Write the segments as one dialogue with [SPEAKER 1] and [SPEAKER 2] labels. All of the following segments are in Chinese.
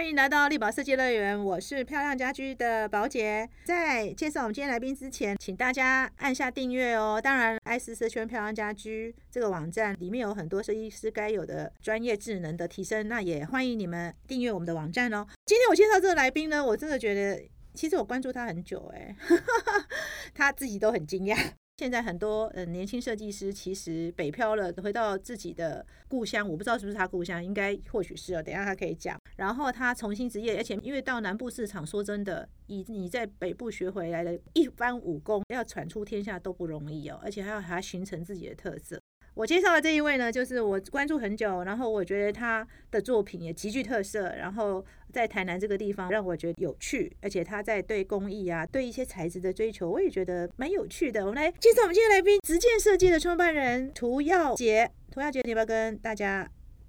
[SPEAKER 1] 欢迎来到力宝设计乐园，我是漂亮家居的宝姐。在介绍我们今天来宾之前，请大家按下订阅哦。当然，爱思思圈漂亮家居这个网站里面有很多设计师该有的专业智能的提升，那也欢迎你们订阅我们的网站哦。今天我介绍这个来宾呢，我真的觉得，其实我关注他很久，哎，他自己都很惊讶。现在很多呃年轻设计师其实北漂了，回到自己的故乡，我不知道是不是他故乡，应该或许是哦。等下他可以讲。然后他重新职业，而且因为到南部市场，说真的，以你在北部学回来的一番武功，要传出天下都不容易哦。而且还要还形成自己的特色。我介绍的这一位呢，就是我关注很久，然后我觉得他的作品也极具特色，然后在台南这个地方让我觉得有趣，而且他在对工艺啊，对一些材质的追求，我也觉得蛮有趣的。我们来介绍我们今天来宾，直建设计的创办人涂耀杰。涂耀杰，你要不要跟大家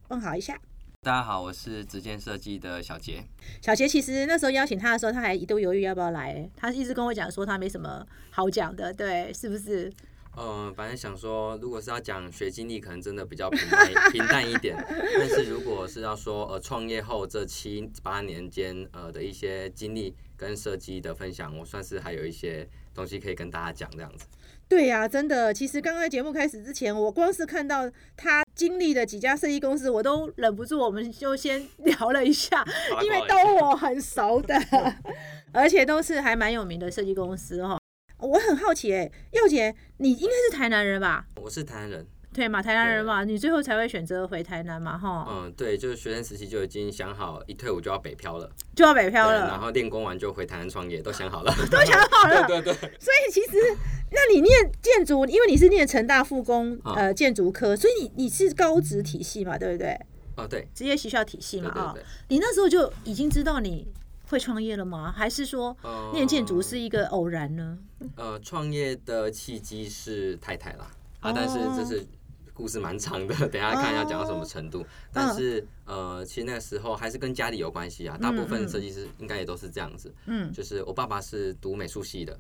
[SPEAKER 1] 问好一下？
[SPEAKER 2] 大家好，我是直建设计的小杰。
[SPEAKER 1] 小杰其实那时候邀请他的时候，他还一度犹豫要不要来，他一直跟我讲说他没什么好讲的，对，是不是？
[SPEAKER 2] 嗯，反正想说，如果是要讲学经历，可能真的比较平淡平淡一点。但是如果是要说呃创业后这七八年间呃的一些经历跟设计的分享，我算是还有一些东西可以跟大家讲这样子。
[SPEAKER 1] 对呀，真的，其实刚刚节目开始之前，我光是看到他经历的几家设计公司，我都忍不住，我们就先 聊了一下，因为都我很熟的，而且都是还蛮有名的设计公司哈。我很好奇，哎，佑姐，你应该是台南人吧？
[SPEAKER 2] 我是台南人，
[SPEAKER 1] 对嘛，台南人嘛，你最后才会选择回台南嘛，哈。
[SPEAKER 2] 嗯，对，就是学生时期就已经想好，一退伍就要北漂了，
[SPEAKER 1] 就要北漂了，
[SPEAKER 2] 然后练功完就回台南创业，都想好了，
[SPEAKER 1] 都想好了，
[SPEAKER 2] 对对对。
[SPEAKER 1] 所以其实，那你念建筑，因为你是念成大复工呃建筑科，所以你你是高职体系嘛，对不对？
[SPEAKER 2] 哦，对，
[SPEAKER 1] 职业学校体系嘛，
[SPEAKER 2] 啊，
[SPEAKER 1] 你那时候就已经知道你。会创业了吗？还是说念建筑是一个偶然呢？
[SPEAKER 2] 呃，创业的契机是太太啦啊，但是这是故事蛮长的，等下看要讲到什么程度。但是呃，其实那个时候还是跟家里有关系啊，大部分设计师应该也都是这样子。嗯，就是我爸爸是读美术系的，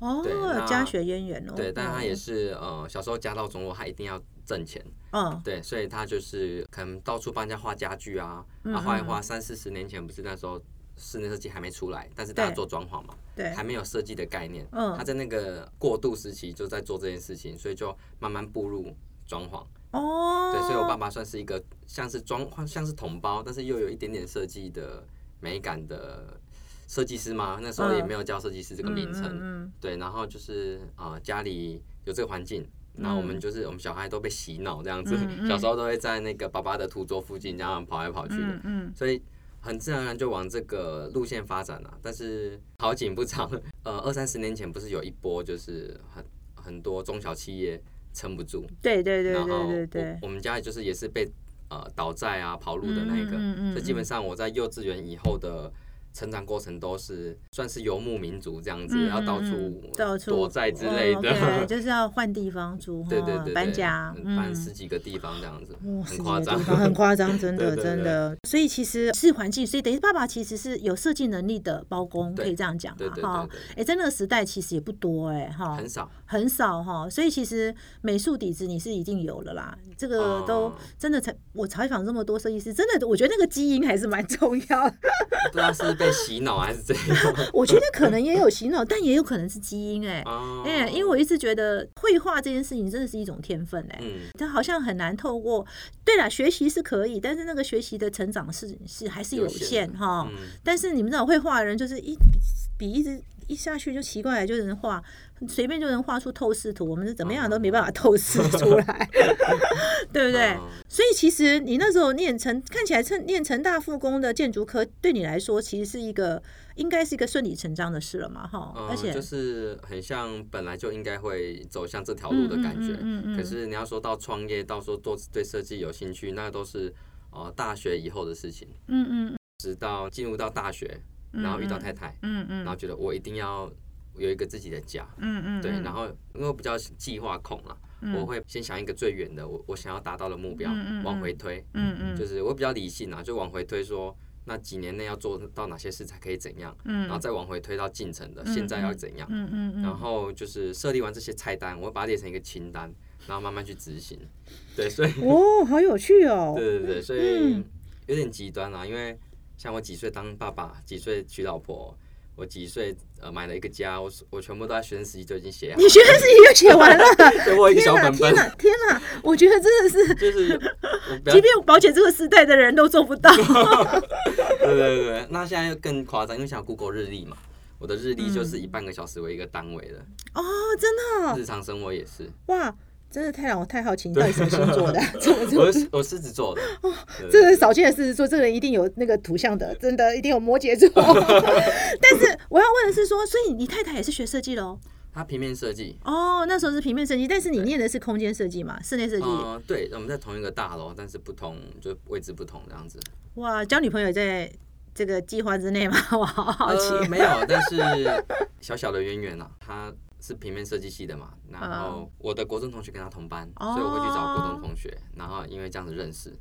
[SPEAKER 1] 哦，家学渊源哦。
[SPEAKER 2] 对，但他也是呃，小时候家道中落，他一定要挣钱。嗯，对，所以他就是可能到处帮人家画家具啊，啊，画一画。三四十年前不是那时候。室内设计还没出来，但是大家做装潢嘛，
[SPEAKER 1] 对，
[SPEAKER 2] 还没有设计的概念。嗯，他在那个过渡时期就在做这件事情，所以就慢慢步入装潢。哦，对，所以我爸爸算是一个像是装像是同胞，但是又有一点点设计的美感的设计师嘛。那时候也没有叫设计师这个名称。嗯，对，然后就是啊，家里有这个环境，然后我们就是我们小孩都被洗脑这样子，小时候都会在那个爸爸的图桌附近这样跑来跑去的。嗯，所以。很自然而然就往这个路线发展了，但是好景不长，呃，二三十年前不是有一波就是很很多中小企业撑不住，
[SPEAKER 1] 对对对对对对，
[SPEAKER 2] 我们家就是也是被呃倒债啊跑路的那一个，所以基本上我在幼稚园以后的。成长过程都是算是游牧民族这样子，要到处到处躲债之类的，
[SPEAKER 1] 就是要换地方住，
[SPEAKER 2] 对对对，
[SPEAKER 1] 搬家，
[SPEAKER 2] 搬十几个地方这样子，很夸张，
[SPEAKER 1] 很夸张，真的真的。所以其实是环境，所以等于爸爸其实是有设计能力的包工，可以这样讲嘛哈。哎，在那个时代其实也不多哎哈，
[SPEAKER 2] 很少
[SPEAKER 1] 很少哈。所以其实美术底子你是一定有了啦，这个都真的才我采访这么多设计师，真的我觉得那个基因还是蛮重要的。
[SPEAKER 2] 不知道是。被洗脑还是怎样？
[SPEAKER 1] 我觉得可能也有洗脑，但也有可能是基因哎哎，因为我一直觉得绘画这件事情真的是一种天分哎，嗯，它好像很难透过。对了，学习是可以，但是那个学习的成长是是还是有限哈。但是你们知道绘画的人就是一笔一直一下去就奇怪，就是画。随便就能画出透视图，我们是怎么样都没办法透视出来，对不对？所以其实你那时候念成看起来成念成大复工的建筑科，对你来说其实是一个应该是一个顺理成章的事了嘛，哈。而且
[SPEAKER 2] 就是很像本来就应该会走向这条路的感觉。嗯嗯。可是你要说到创业，到说做对设计有兴趣，那都是呃大学以后的事情。嗯嗯。直到进入到大学，然后遇到太太，嗯嗯，然后觉得我一定要。有一个自己的家，嗯嗯，对，然后因为我比较计划控了，我会先想一个最远的，我我想要达到的目标，往回推，嗯嗯，就是我比较理性啊，就往回推说，那几年内要做到哪些事才可以怎样，嗯，然后再往回推到进程的，现在要怎样，嗯嗯然后就是设立完这些菜单，我会把它列成一个清单，然后慢慢去执行，对，所以
[SPEAKER 1] 哦，好有趣哦，
[SPEAKER 2] 对对对，所以有点极端啊，因为像我几岁当爸爸，几岁娶老婆。我几岁呃买了一个家，我我全部都在学生时期就已经写好。
[SPEAKER 1] 你学生时期就写完了？
[SPEAKER 2] 给我一个小本本。
[SPEAKER 1] 天哪，天哪！我觉得真的是，
[SPEAKER 2] 就是，
[SPEAKER 1] 即便保险这个时代的人都做不到。
[SPEAKER 2] 对对对，那现在又更夸张，因为像 Google 日历嘛，我的日历就是以半个小时为一个单位的。
[SPEAKER 1] 哦，真的。
[SPEAKER 2] 日常生活也是。
[SPEAKER 1] 哇。真的太让我太好奇，你到底什么星座的？
[SPEAKER 2] 我我狮子座的。哦，
[SPEAKER 1] 这是少见的狮子座，这个人一定有那个图像的，真的一定有摩羯座。但是我要问的是说，所以你太太也是学设计的哦？
[SPEAKER 2] 她平面设计。
[SPEAKER 1] 哦，那时候是平面设计，但是你念的是空间设计嘛？室内设计。
[SPEAKER 2] 嗯，对，我们在同一个大楼，但是不同，就位置不同这样子。
[SPEAKER 1] 哇，交女朋友在这个计划之内吗？我好好奇。
[SPEAKER 2] 没有，但是小小的渊源啊，他。是平面设计系的嘛，然后我的国中同学跟他同班，所以我会去找国中同学，然后因为这样子认识，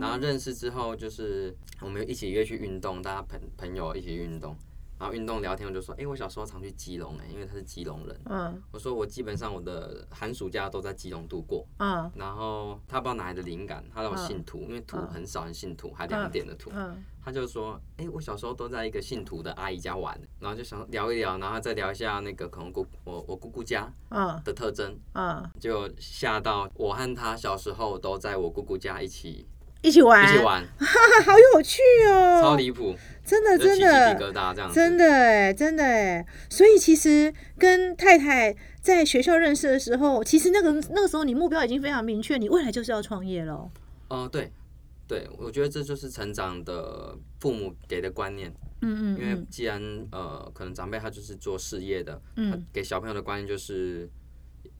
[SPEAKER 2] 然后认识之后就是我们一起约去运动，大家朋朋友一起运动。然后运动聊天，我就说，哎，我小时候常去基隆哎，因为他是基隆人。嗯。我说我基本上我的寒暑假都在基隆度过。嗯。然后他不知道哪来的灵感，他让我信徒，因为土很少人信土，还两点的土。嗯。他就说，哎，我小时候都在一个信徒的阿姨家玩，然后就想聊一聊，然后再聊一下那个可能姑我我姑姑家的特征。嗯。就吓到我和他小时候都在我姑姑家一起。
[SPEAKER 1] 一起玩，
[SPEAKER 2] 一起玩，
[SPEAKER 1] 好有趣哦！
[SPEAKER 2] 超离谱，
[SPEAKER 1] 真的真的，真的哎，真的哎。所以其实跟太太在学校认识的时候，其实那个那个时候你目标已经非常明确，你未来就是要创业了。
[SPEAKER 2] 哦，对，对，我觉得这就是成长的父母给的观念。嗯嗯，因为既然呃，可能长辈他就是做事业的，嗯，给小朋友的观念就是，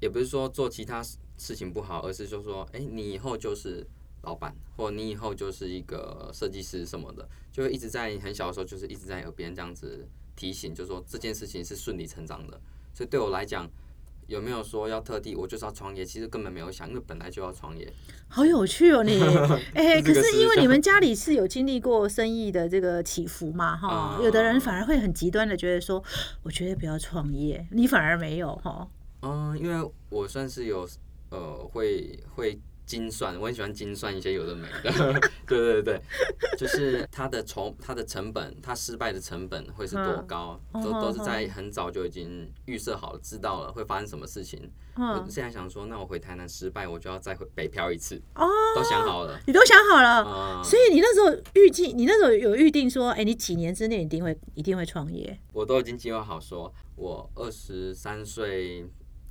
[SPEAKER 2] 也不是说做其他事情不好，而是就说，哎，你以后就是。老板，或你以后就是一个设计师什么的，就会一直在很小的时候，就是一直在耳边这样子提醒，就说这件事情是顺理成章的。所以对我来讲，有没有说要特地我就是要创业？其实根本没有想，因为本来就要创业。
[SPEAKER 1] 好有趣哦，你哎，可是因为你们家里是有经历过生意的这个起伏嘛，哈，有的人反而会很极端的觉得说，我绝对不要创业，你反而没有哈。
[SPEAKER 2] 嗯，因为我算是有呃，会会。精算，我很喜欢精算一些有的没的，对对对，就是它的筹、它的成本、它失败的成本会是多高，都都是在很早就已经预设好了，知道了会发生什么事情。我现在想说，那我回台南失败，我就要再回北漂一次。哦，都想好了，
[SPEAKER 1] 你都想好了，所以你那时候预计，你那时候有预定说，哎，你几年之内一定会一定会创业？
[SPEAKER 2] 我都已经计划好，说我二十三岁。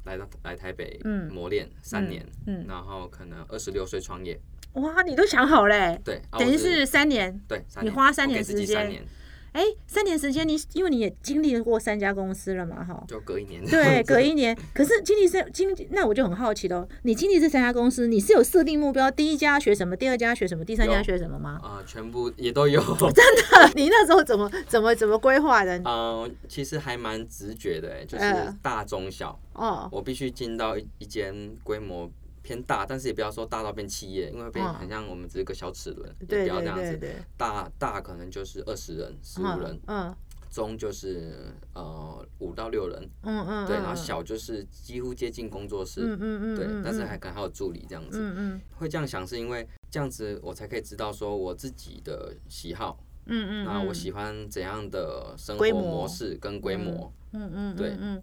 [SPEAKER 2] 来到来台北磨练三年，然后可能二十六岁创业。
[SPEAKER 1] 哇，你都想好嘞？
[SPEAKER 2] 对，
[SPEAKER 1] 等于是三年。
[SPEAKER 2] 对，
[SPEAKER 1] 你花三年时间。哎，三年时间，你因为你也经历过三家公司了嘛，哈，
[SPEAKER 2] 就隔一年，
[SPEAKER 1] 对，隔一年。可是经历三经，那我就很好奇喽，你经历这三家公司，你是有设定目标，第一家学什么，第二家学什么，第三家学什么吗？
[SPEAKER 2] 啊，全部也都有。
[SPEAKER 1] 真的？你那时候怎么怎么怎么规划的？
[SPEAKER 2] 嗯，其实还蛮直觉的，哎，就是大中小。哦。我必须进到一一间规模。偏大，但是也不要说大到变企业，因为变很像我们只是个小齿轮，也不要这样子。大大可能就是二十人、十五人，嗯，中就是呃五到六人，嗯嗯，对，然后小就是几乎接近工作室，嗯嗯嗯，对，但是还可能还有助理这样子，嗯嗯，会这样想是因为这样子我才可以知道说我自己的喜好，嗯嗯，那我喜欢怎样的生活模式跟规模，嗯嗯，对，嗯。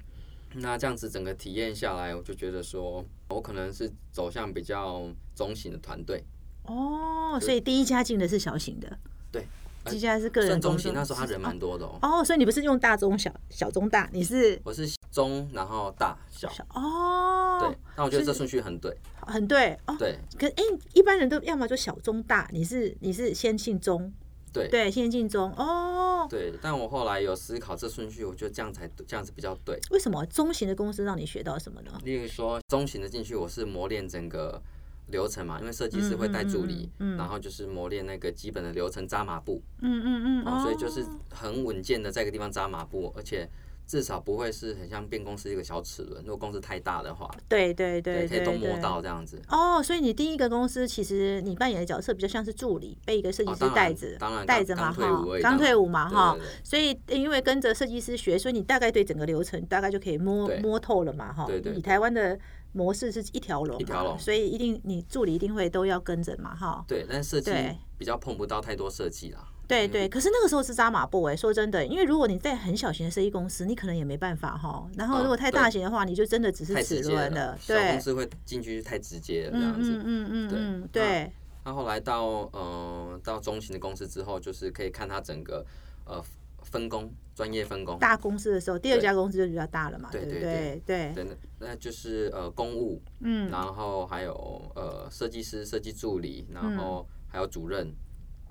[SPEAKER 2] 那这样子整个体验下来，我就觉得说，我可能是走向比较中型的团队。
[SPEAKER 1] 哦，所以第一家进的是小型的。
[SPEAKER 2] 对，
[SPEAKER 1] 第一家是个人。
[SPEAKER 2] 中型那时候他人蛮多的哦。
[SPEAKER 1] 哦，所以你不是用大中小小中大，你是？
[SPEAKER 2] 我是中，然后大小。哦。对，那我觉得这顺序很对。
[SPEAKER 1] 很对哦。
[SPEAKER 2] 对。
[SPEAKER 1] 可哎，一般人都要么就小中大，你是你是先进中。
[SPEAKER 2] 对
[SPEAKER 1] 对，先进中哦。
[SPEAKER 2] 对，但我后来有思考这顺序，我觉得这样才这样子比较对。
[SPEAKER 1] 为什么中型的公司让你学到什么呢？
[SPEAKER 2] 例如说，中型的进去，我是磨练整个流程嘛，因为设计师会带助理，然后就是磨练那个基本的流程扎马步。嗯嗯嗯。哦所以就是很稳健的在一个地方扎马步，而且。至少不会是很像变公司一个小齿轮，如果公司太大的话，
[SPEAKER 1] 对对对，
[SPEAKER 2] 可以都摸到这样子。
[SPEAKER 1] 哦，所以你第一个公司其实你扮演的角色比较像是助理，被一个设计师带着，
[SPEAKER 2] 当然
[SPEAKER 1] 带着嘛哈，刚退伍嘛哈，所以因为跟着设计师学，所以你大概对整个流程大概就可以摸摸透了嘛哈。
[SPEAKER 2] 对对。
[SPEAKER 1] 以台湾的模式是一条龙，
[SPEAKER 2] 一条龙，
[SPEAKER 1] 所以一定你助理一定会都要跟着嘛哈。
[SPEAKER 2] 对，但设计比较碰不到太多设计啦。
[SPEAKER 1] 对对。可是那个时候是扎马步哎，说真的，因为如果你在很小型的设计公司，你可能也没办法哈。然后如果太大型的话，你就真的只是齿轮
[SPEAKER 2] 了。
[SPEAKER 1] 对，
[SPEAKER 2] 小公司会进去太直接了这样子。嗯嗯嗯嗯，对。那后来到呃到中型的公司之后，就是可以看它整个呃分工。专业分工，
[SPEAKER 1] 大公司的时候，第二家公司就比较大了嘛，对对对对。
[SPEAKER 2] 对，那就是呃公务，嗯，然后还有呃设计师、设计助理，然后还有主任，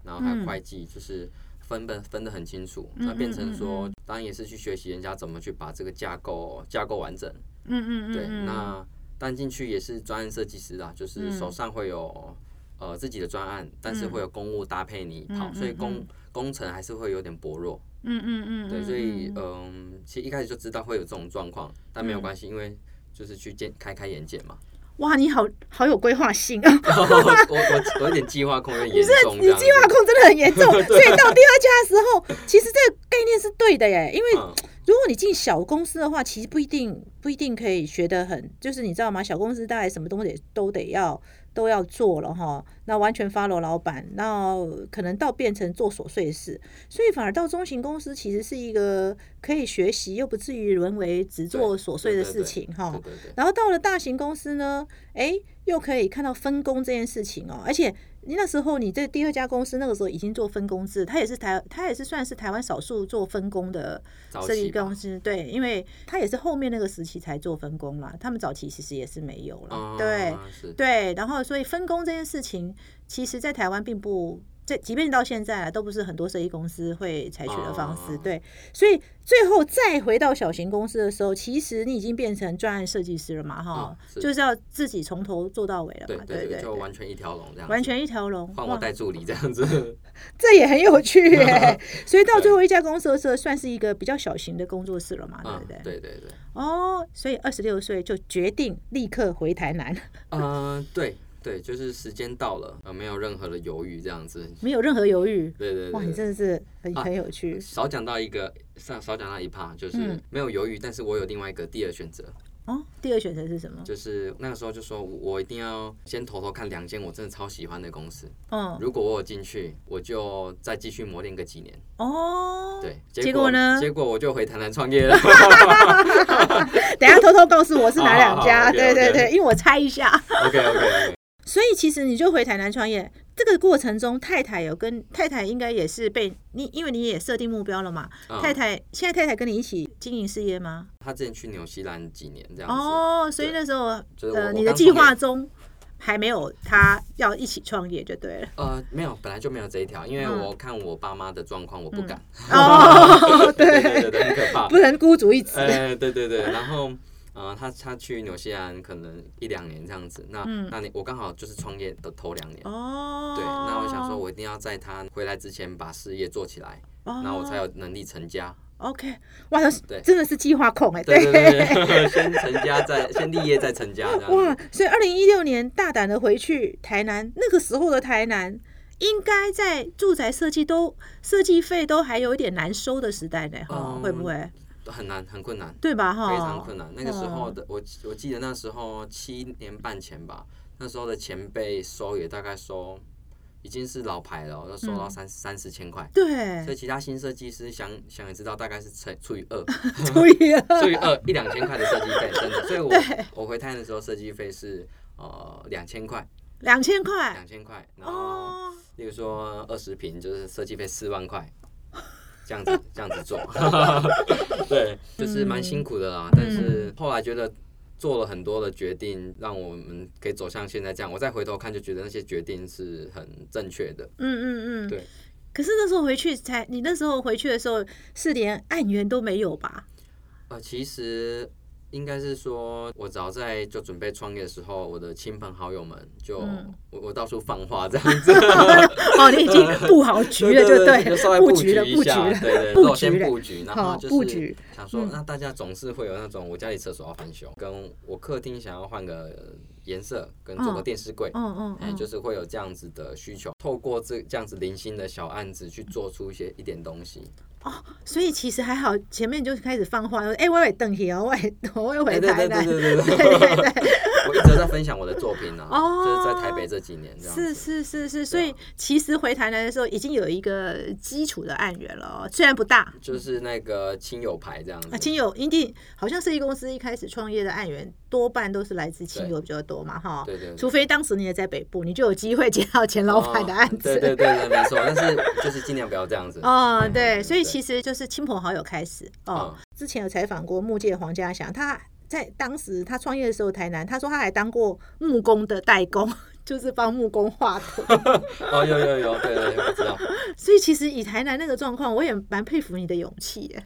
[SPEAKER 2] 然后还有会计，就是分分分的很清楚。那变成说，当然也是去学习人家怎么去把这个架构架构完整。嗯嗯嗯。对，那但进去也是专案设计师啦，就是手上会有呃自己的专案，但是会有公务搭配你跑，所以工工程还是会有点薄弱。嗯嗯嗯，对，所以嗯，其实一开始就知道会有这种状况，但没有关系，因为就是去见开开眼界嘛。
[SPEAKER 1] 哇，你好好有规划性啊！
[SPEAKER 2] 我我我有点计划控有点严重，
[SPEAKER 1] 你计划控真的很严重，所以到第二家的时候，其实这个概念是对的耶，因为如果你进小公司的话，其实不一定不一定可以学得很，就是你知道吗？小公司大概什么东西都得要。都要做了哈，那完全 follow 老板，那可能到变成做琐碎事，所以反而到中型公司其实是一个可以学习又不至于沦为只做琐碎的事情哈。然后到了大型公司呢，哎，又可以看到分工这件事情哦，而且。你那时候，你这第二家公司那个时候已经做分工制，它也是台，它也是算是台湾少数做分工的设计公司。对，因为它也是后面那个时期才做分工啦，他们早期其实也是没有了。对，对，然后所以分工这件事情，其实在台湾并不。这即便到现在都不是很多设计公司会采取的方式，对，所以最后再回到小型公司的时候，其实你已经变成专案设计师了嘛，哈，就是要自己从头做到尾了嘛，对对，
[SPEAKER 2] 就完全一条龙这样，
[SPEAKER 1] 完全一条龙，
[SPEAKER 2] 换我带助理这样子，
[SPEAKER 1] 这也很有趣耶，所以到最后一家公司的时候，算是一个比较小型的工作室了嘛，对不对？
[SPEAKER 2] 对对对，
[SPEAKER 1] 哦，所以二十六岁就决定立刻回台南，
[SPEAKER 2] 嗯，对。对，就是时间到了，呃，没有任何的犹豫，这样子，
[SPEAKER 1] 没有任何犹豫。
[SPEAKER 2] 对对对，
[SPEAKER 1] 哇，你真的是很很有趣。
[SPEAKER 2] 少讲到一个，少少讲到一 part，就是没有犹豫，但是我有另外一个第二选择。
[SPEAKER 1] 哦，第二选择是什么？
[SPEAKER 2] 就是那个时候就说，我一定要先偷偷看两间我真的超喜欢的公司。嗯，如果我有进去，我就再继续磨练个几年。哦，对，
[SPEAKER 1] 结果呢？
[SPEAKER 2] 结果我就回台南创业了。
[SPEAKER 1] 等下偷偷告诉我是哪两家？对对对，因为我猜一下。
[SPEAKER 2] OK OK OK。
[SPEAKER 1] 所以其实你就回台南创业，这个过程中太太有跟太太应该也是被你，因为你也设定目标了嘛。太太现在太太跟你一起经营事业吗？
[SPEAKER 2] 她之前去纽西兰几年这样子。哦，
[SPEAKER 1] 所以那时候呃，你的计划中还没有他要一起创业就对了。
[SPEAKER 2] 呃，没有，本来就没有这一条，因为我看我爸妈的状况，我不敢。哦，对 对对，很可怕，
[SPEAKER 1] 不能孤注一掷。
[SPEAKER 2] 哎，对对对，然后。呃，他他去纽西兰可能一两年这样子，那那你我刚好就是创业的头两年，哦，对，那我想说，我一定要在他回来之前把事业做起来，那我才有能力成家。
[SPEAKER 1] OK，哇，对，真的是计划控哎，
[SPEAKER 2] 对对对，先成家再先立业再成家这样。哇，
[SPEAKER 1] 所以二零一六年大胆的回去台南，那个时候的台南应该在住宅设计都设计费都还有一点难收的时代呢，哈，会不会？
[SPEAKER 2] 很难，很困难，
[SPEAKER 1] 对吧？哈，
[SPEAKER 2] 非常困难。那个时候的我，我记得那时候七年半前吧，那时候的前辈收也大概收，已经是老牌了，要收到三三四千块。
[SPEAKER 1] 对，
[SPEAKER 2] 所以其他新设计师想想也知道，大概是乘除以二，
[SPEAKER 1] 除以二，
[SPEAKER 2] 除以二一两千块的设计费，真的。所以我我回台的时候，设计费是呃两千块，
[SPEAKER 1] 两千块，
[SPEAKER 2] 两千块。然后，例如说二十平，就是设计费四万块。这样子 这样子做，对，就是蛮辛苦的啦。但是后来觉得做了很多的决定，让我们可以走向现在这样。我再回头看，就觉得那些决定是很正确的。嗯嗯嗯，对。
[SPEAKER 1] 可是那时候回去才，你那时候回去的时候是连案源都没有吧？
[SPEAKER 2] 呃，其实。应该是说，我早在就准备创业的时候，我的亲朋好友们就我我到处放话这样子。
[SPEAKER 1] 哦，你已经布好局了，就对，
[SPEAKER 2] 就稍微布局了，布局了，对对，都先布局，然后就是想说，那大家总是会有那种我家里厕所要翻修，跟我客厅想要换个颜色，跟做个电视柜，嗯嗯，哎，就是会有这样子的需求，透过这这样子零星的小案子去做出一些一点东西。
[SPEAKER 1] 哦，所以其实还好，前面就开始放话，说：“哎，我也等起哦，我也我也回台南。”对对对对对对。
[SPEAKER 2] 一直在分享我的作品呢。哦，就是在台北这几年这样。
[SPEAKER 1] 是是是是，所以其实回台南的时候已经有一个基础的案源了，虽然不大。
[SPEAKER 2] 就是那个亲友牌这样子。啊，
[SPEAKER 1] 亲友一定好像设计公司一开始创业的案源多半都是来自亲友比较多嘛，哈。
[SPEAKER 2] 对对。
[SPEAKER 1] 除非当时你也在北部，你就有机会接到钱老板的案子。
[SPEAKER 2] 对对对对，没错。但是就是尽量不要这样子。
[SPEAKER 1] 哦，对，所以其实就是亲朋好友开始哦。之前有采访过木界黄家祥，他。在当时他创业的时候，台南他说他还当过木工的代工，就是帮木工画图。
[SPEAKER 2] 哦，有有有，对对，我知道。
[SPEAKER 1] 所以其实以台南那个状况，我也蛮佩服你的勇气耶。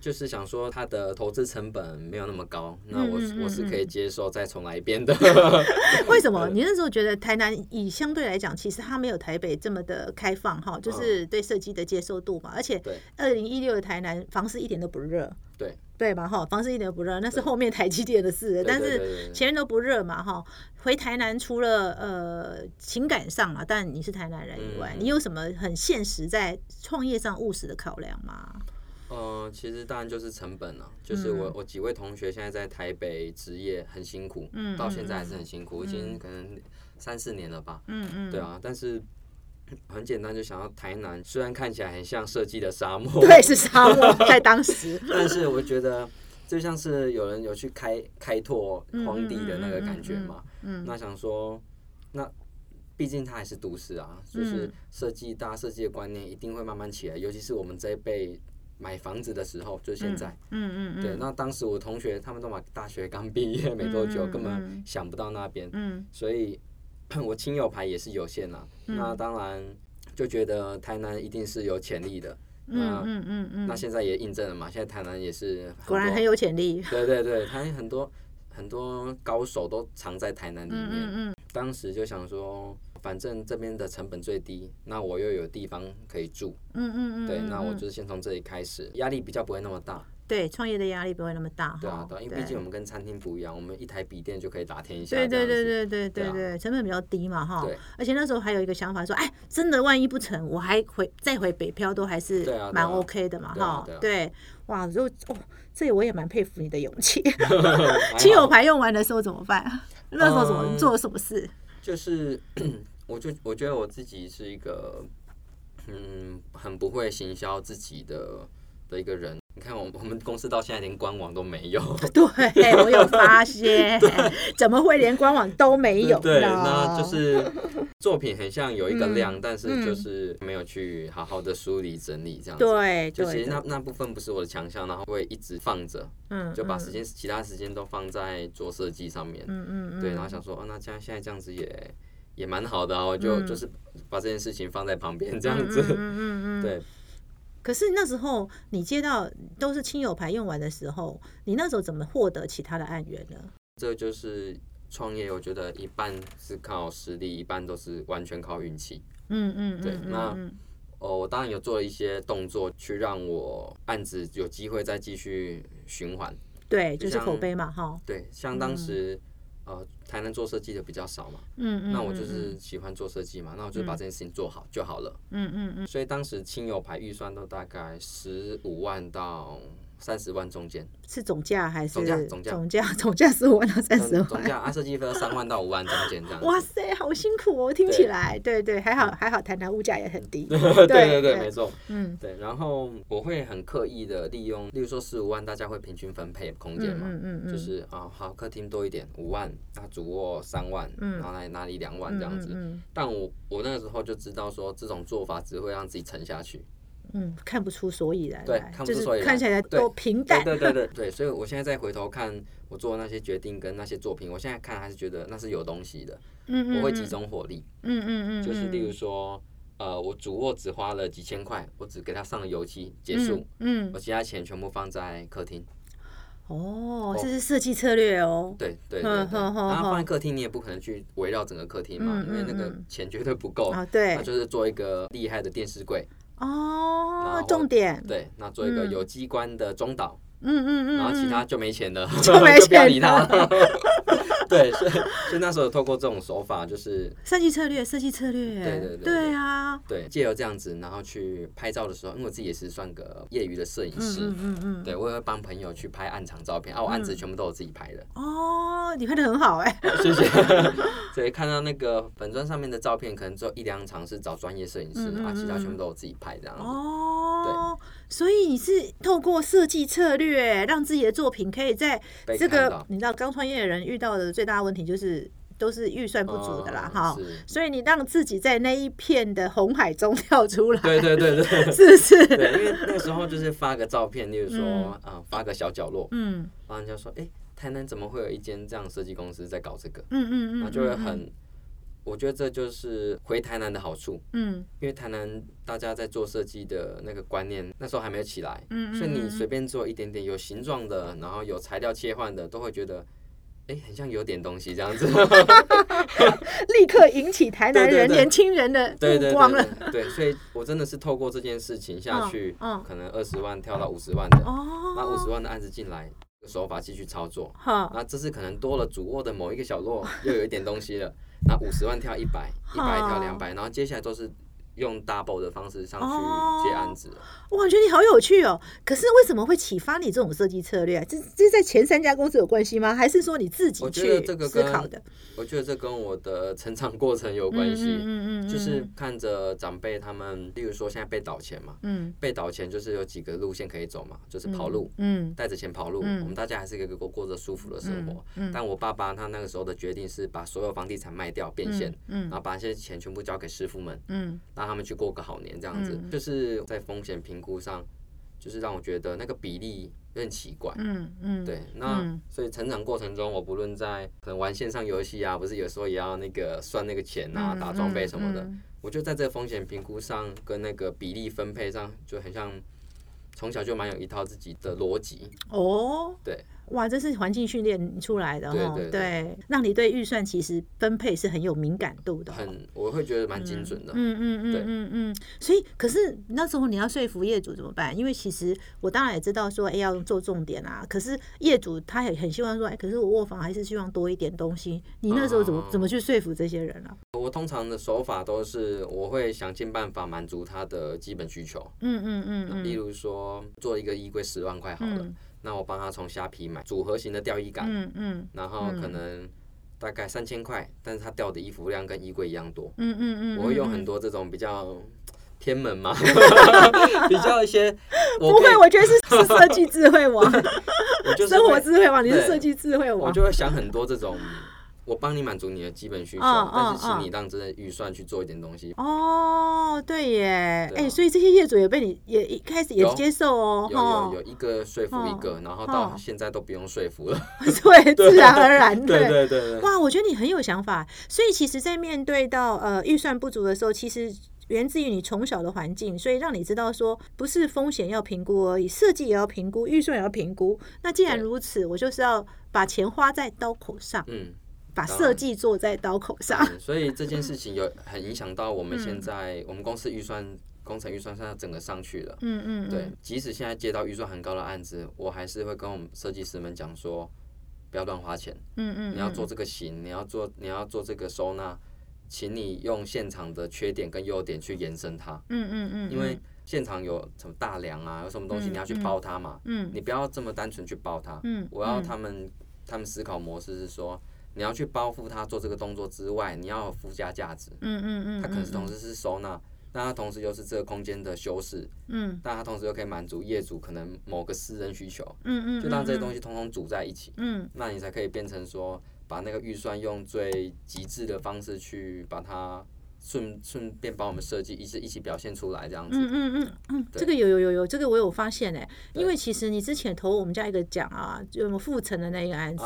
[SPEAKER 2] 就是想说他的投资成本没有那么高，那我我是可以接受再重来一遍的。
[SPEAKER 1] 为什么？你那时候觉得台南以相对来讲，其实它没有台北这么的开放哈，就是对设计的接受度嘛。而且二零一六的台南房市一点都不热。
[SPEAKER 2] 对。
[SPEAKER 1] 对嘛哈，房市一点都不热，那是后面台积电的事，但是前面都不热嘛哈。回台南除了呃情感上嘛，但你是台南人以外，你有什么很现实在创业上务实的考量吗？
[SPEAKER 2] 呃，其实当然就是成本了，就是我我几位同学现在在台北职业很辛苦，到现在还是很辛苦，已经可能三四年了吧。嗯嗯，对啊，但是。很简单，就想要台南，虽然看起来很像设计的沙漠，
[SPEAKER 1] 对，是沙漠，在当时。
[SPEAKER 2] 但是我觉得，就像是有人有去开开拓荒地的那个感觉嘛。嗯。那想说，那毕竟它还是都市啊，就是设计，大家设计的观念一定会慢慢起来。尤其是我们这一辈买房子的时候，就现在。嗯嗯对，那当时我同学他们都嘛大学刚毕业没多久，根本想不到那边。嗯。所以。我亲友牌也是有限呐，那当然就觉得台南一定是有潜力的。嗯嗯嗯嗯。那现在也印证了嘛，现在台南也是
[SPEAKER 1] 果然很有潜力。
[SPEAKER 2] 对对对，台南很多很多高手都藏在台南里面。嗯嗯。当时就想说，反正这边的成本最低，那我又有地方可以住。嗯嗯嗯。对，那我就是先从这里开始，压力比较不会那么大。
[SPEAKER 1] 对，创业的压力不会那么大
[SPEAKER 2] 对啊，对，因为毕竟我们跟餐厅不一样，我们一台笔电就可以打天下。
[SPEAKER 1] 对对对对对对对，成本比较低嘛哈。对。而且那时候还有一个想法说，哎，真的万一不成，我还回再回北漂都还是蛮 OK 的嘛哈。对。哇，就哦，这我也蛮佩服你的勇气。亲友牌用完的时候怎么办？那时候怎么做了什么事？
[SPEAKER 2] 就是，我就我觉得我自己是一个，嗯，很不会行销自己的的一个人。你看，我我们公司到现在连官网都没有。
[SPEAKER 1] 对，我有发现，怎么会连官网都没有？
[SPEAKER 2] 对，那就是 作品很像有一个量，但是就是没有去好好的梳理整理这样子。
[SPEAKER 1] 对，
[SPEAKER 2] 就其实那那部分不是我的强项，然后会一直放着，嗯，就把时间其他时间都放在做设计上面。嗯嗯嗯。对，然后想说，哦，那这样现在这样子也也蛮好的我，就就是把这件事情放在旁边这样子。嗯嗯嗯。对。
[SPEAKER 1] 可是那时候你接到都是亲友牌用完的时候，你那时候怎么获得其他的案源呢？
[SPEAKER 2] 这就是创业，我觉得一半是靠实力，一半都是完全靠运气。嗯嗯，对。那哦，我当然有做了一些动作，去让我案子有机会再继续循环。
[SPEAKER 1] 对，就是口碑嘛，哈。
[SPEAKER 2] 对，像当时。呃，台南做设计的比较少嘛，嗯嗯，那我就是喜欢做设计嘛，那我就把这件事情做好就好了，嗯嗯嗯，所以当时亲友牌预算都大概十五万到。三十万中间
[SPEAKER 1] 是总价还是
[SPEAKER 2] 总价？总价
[SPEAKER 1] 总价 总价十五万到三十万。
[SPEAKER 2] 总价啊，设计费三万到五万中间这样。
[SPEAKER 1] 哇塞，好辛苦哦！听起来，对对，还好还好，台南物价也很低。
[SPEAKER 2] 对对对，没错。嗯，对。然后我会很刻意的利用，例如说十五万，大家会平均分配空间嘛？嗯嗯嗯。就是啊，好，客厅多一点，五万，那主卧三万，然后来哪里两万这样子。但我我那个时候就知道说，这种做法只会让自己沉下去。
[SPEAKER 1] 嗯，看不出所以然，
[SPEAKER 2] 对，看不出所以然，
[SPEAKER 1] 看起来都平淡。
[SPEAKER 2] 对对对对，所以我现在再回头看我做的那些决定跟那些作品，我现在看还是觉得那是有东西的。嗯嗯，我会集中火力。嗯嗯嗯，就是例如说，呃，我主卧只花了几千块，我只给他上了油漆结束。嗯，我其他钱全部放在客厅。
[SPEAKER 1] 哦，这是设计策略哦。
[SPEAKER 2] 对对对，然后放在客厅，你也不可能去围绕整个客厅嘛，因为那个钱绝对不够。啊，
[SPEAKER 1] 对，
[SPEAKER 2] 那就是做一个厉害的电视柜。
[SPEAKER 1] 哦，重点。
[SPEAKER 2] 对，那做一个有机关的中岛，嗯嗯嗯，然后其他就没钱了，
[SPEAKER 1] 就没钱
[SPEAKER 2] 理他。对，所以所以那时候透过这种手法，就是
[SPEAKER 1] 设计策略，设计策略，
[SPEAKER 2] 对对对，
[SPEAKER 1] 对啊，
[SPEAKER 2] 对，借由这样子，然后去拍照的时候，因为我自己也是算个业余的摄影师，嗯嗯嗯，对我也会帮朋友去拍暗场照片，啊，我案子全部都我自己拍的。
[SPEAKER 1] 哦，你拍的很好哎，
[SPEAKER 2] 谢谢。所以看到那个粉砖上面的照片，可能只有一两场是找专业摄影师，啊，其他全部都我自己拍这样子。哦，
[SPEAKER 1] 对。所以你是透过设计策略，让自己的作品可以在这个你知道刚创业的人遇到的最大的问题就是都是预算不足的啦，哈。所以你让自己在那一片的红海中 跳出来，
[SPEAKER 2] 对对对对，
[SPEAKER 1] 是不是？
[SPEAKER 2] 对，因为那个时候就是发个照片，例如说啊，发个小角落，嗯，然后人家说，哎，台南怎么会有一间这样设计公司在搞这个？嗯嗯嗯，然后就会很。我觉得这就是回台南的好处，嗯，因为台南大家在做设计的那个观念那时候还没有起来，嗯所以你随便做一点点有形状的，然后有材料切换的，都会觉得，哎，很像有点东西这样子，
[SPEAKER 1] 立刻引起台南人年轻人的目光了。
[SPEAKER 2] 对，所以我真的是透过这件事情下去，嗯，可能二十万跳到五十万的，哦，那五十万的案子进来，手法继续操作，好，那这次可能多了主卧的某一个角落，又有一点东西了。那五十万跳一百，一百跳两百，然后接下来都是。用 double 的方式上去接案子，
[SPEAKER 1] 我觉得你好有趣哦。可是为什么会启发你这种设计策略？这这在前三家公司有关系吗？还是说你自己去思考的？
[SPEAKER 2] 我觉得这跟我的成长过程有关系。嗯嗯嗯，就是看着长辈他们，例如说现在被倒钱嘛，嗯，被倒钱就是有几个路线可以走嘛，就是跑路，嗯，带着钱跑路，我们大家还是一个过过着舒服的生活。嗯，但我爸爸他那个时候的决定是把所有房地产卖掉变现，嗯，然后把那些钱全部交给师傅们，嗯，那。他们去过个好年，这样子，就是在风险评估上，就是让我觉得那个比例有点奇怪。嗯嗯，对，那所以成长过程中，我不论在可能玩线上游戏啊，不是有时候也要那个算那个钱啊，打装备什么的，我就在这个风险评估上跟那个比例分配上，就很像从小就蛮有一套自己的逻辑。哦，对。
[SPEAKER 1] 哇，这是环境训练出来的哈，对，让你对预算其实分配是很有敏感度的，
[SPEAKER 2] 很，我会觉得蛮精准的，嗯嗯嗯嗯
[SPEAKER 1] 嗯，所以可是那时候你要说服业主怎么办？因为其实我当然也知道说，哎，要做重点啊，可是业主他也很希望说，哎，可是我卧房还是希望多一点东西，你那时候怎么怎么去说服这些人啊？
[SPEAKER 2] 我通常的手法都是我会想尽办法满足他的基本需求，嗯嗯嗯，例如说做一个衣柜十万块好了。那我帮他从虾皮买组合型的吊衣杆，嗯嗯，然后可能大概三千块，但是他吊的衣服量跟衣柜一样多，嗯嗯嗯，我会用很多这种比较天门嘛，比较一些，
[SPEAKER 1] 不会，我觉得是是设计智慧王，生活智慧王，你是设计智慧王，
[SPEAKER 2] 我就会想很多这种。我帮你满足你的基本需求，但是请你让这个预算去做一点东西。
[SPEAKER 1] 哦，对耶，哎，所以这些业主也被你也一开始也接受哦，
[SPEAKER 2] 有有有一个说服一个，然后到现在都不用说服了，
[SPEAKER 1] 对，自然而然，
[SPEAKER 2] 对对对。
[SPEAKER 1] 哇，我觉得你很有想法。所以其实，在面对到呃预算不足的时候，其实源自于你从小的环境，所以让你知道说，不是风险要评估而已，设计也要评估，预算也要评估。那既然如此，我就是要把钱花在刀口上。嗯。把设计做在刀口上，
[SPEAKER 2] 所以这件事情有很影响到我们现在我们公司预算工程预算上整个上去了。嗯嗯，对，即使现在接到预算很高的案子，我还是会跟我们设计师们讲说，不要乱花钱。嗯嗯，你要做这个型，你要做你要做这个收纳，请你用现场的缺点跟优点去延伸它。嗯嗯嗯，因为现场有什么大梁啊，有什么东西你要去包它嘛。嗯，你不要这么单纯去包它。嗯，我要他们他们思考模式是说。你要去包覆它做这个动作之外，你要附加价值。嗯嗯嗯，它可能是同时是收纳，但它同时又是这个空间的修饰。嗯，但它同时又可以满足业主可能某个私人需求。嗯嗯，就让这些东西通通组在一起。嗯，那你才可以变成说，把那个预算用最极致的方式去把它。顺顺便帮我们设计，一起一起表现出来这样子。嗯嗯嗯
[SPEAKER 1] 嗯，这个有有有有，这个我有发现哎，因为其实你之前投我们家一个奖啊，就复成的那个案子，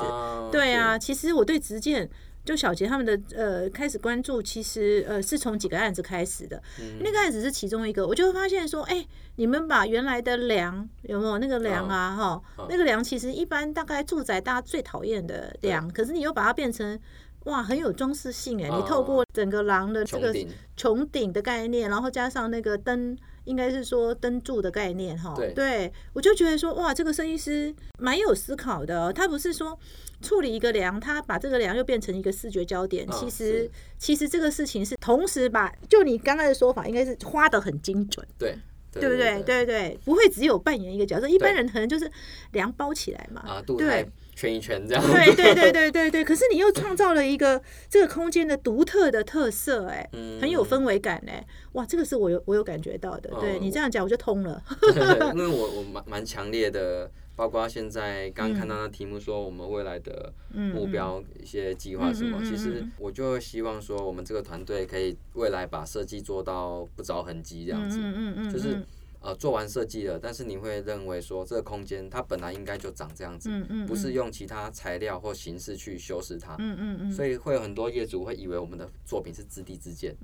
[SPEAKER 1] 对啊，其实我对直建就小杰他们的呃开始关注，其实呃是从几个案子开始的，那个案子是其中一个，我就会发现说，哎，你们把原来的梁有没有那个梁啊哈，那个梁其实一般大概住宅大家最讨厌的梁，可是你又把它变成。哇，很有装饰性哎！你透过整个廊的这个穹顶的概念，然后加上那个灯应该是说灯柱的概念哈。对，我就觉得说哇，这个设计师蛮有思考的。他不是说处理一个梁，他把这个梁又变成一个视觉焦点。其实其实这个事情是同时把，就你刚才的说法，应该是花的很精准。
[SPEAKER 2] 对。
[SPEAKER 1] 对不对？对对，不会只有扮演一个角色，一般人可能就是梁包起来嘛。
[SPEAKER 2] 啊，对，圈一圈这样。
[SPEAKER 1] 对对对对对对。可是你又创造了一个这个空间的独特的特色，哎，很有氛围感，哎，哇，这个是我有我有感觉到的。对你这样讲，我就通了。
[SPEAKER 2] 因为 我我蛮蛮强烈的。包括现在刚刚看到那题目说我们未来的目标一些计划什么，其实我就希望说我们这个团队可以未来把设计做到不着痕迹这样子嗯嗯，就是。呃，做完设计了，但是你会认为说这个空间它本来应该就长这样子，不是用其他材料或形式去修饰它，嗯嗯嗯所以会有很多业主会以为我们的作品是自地自建，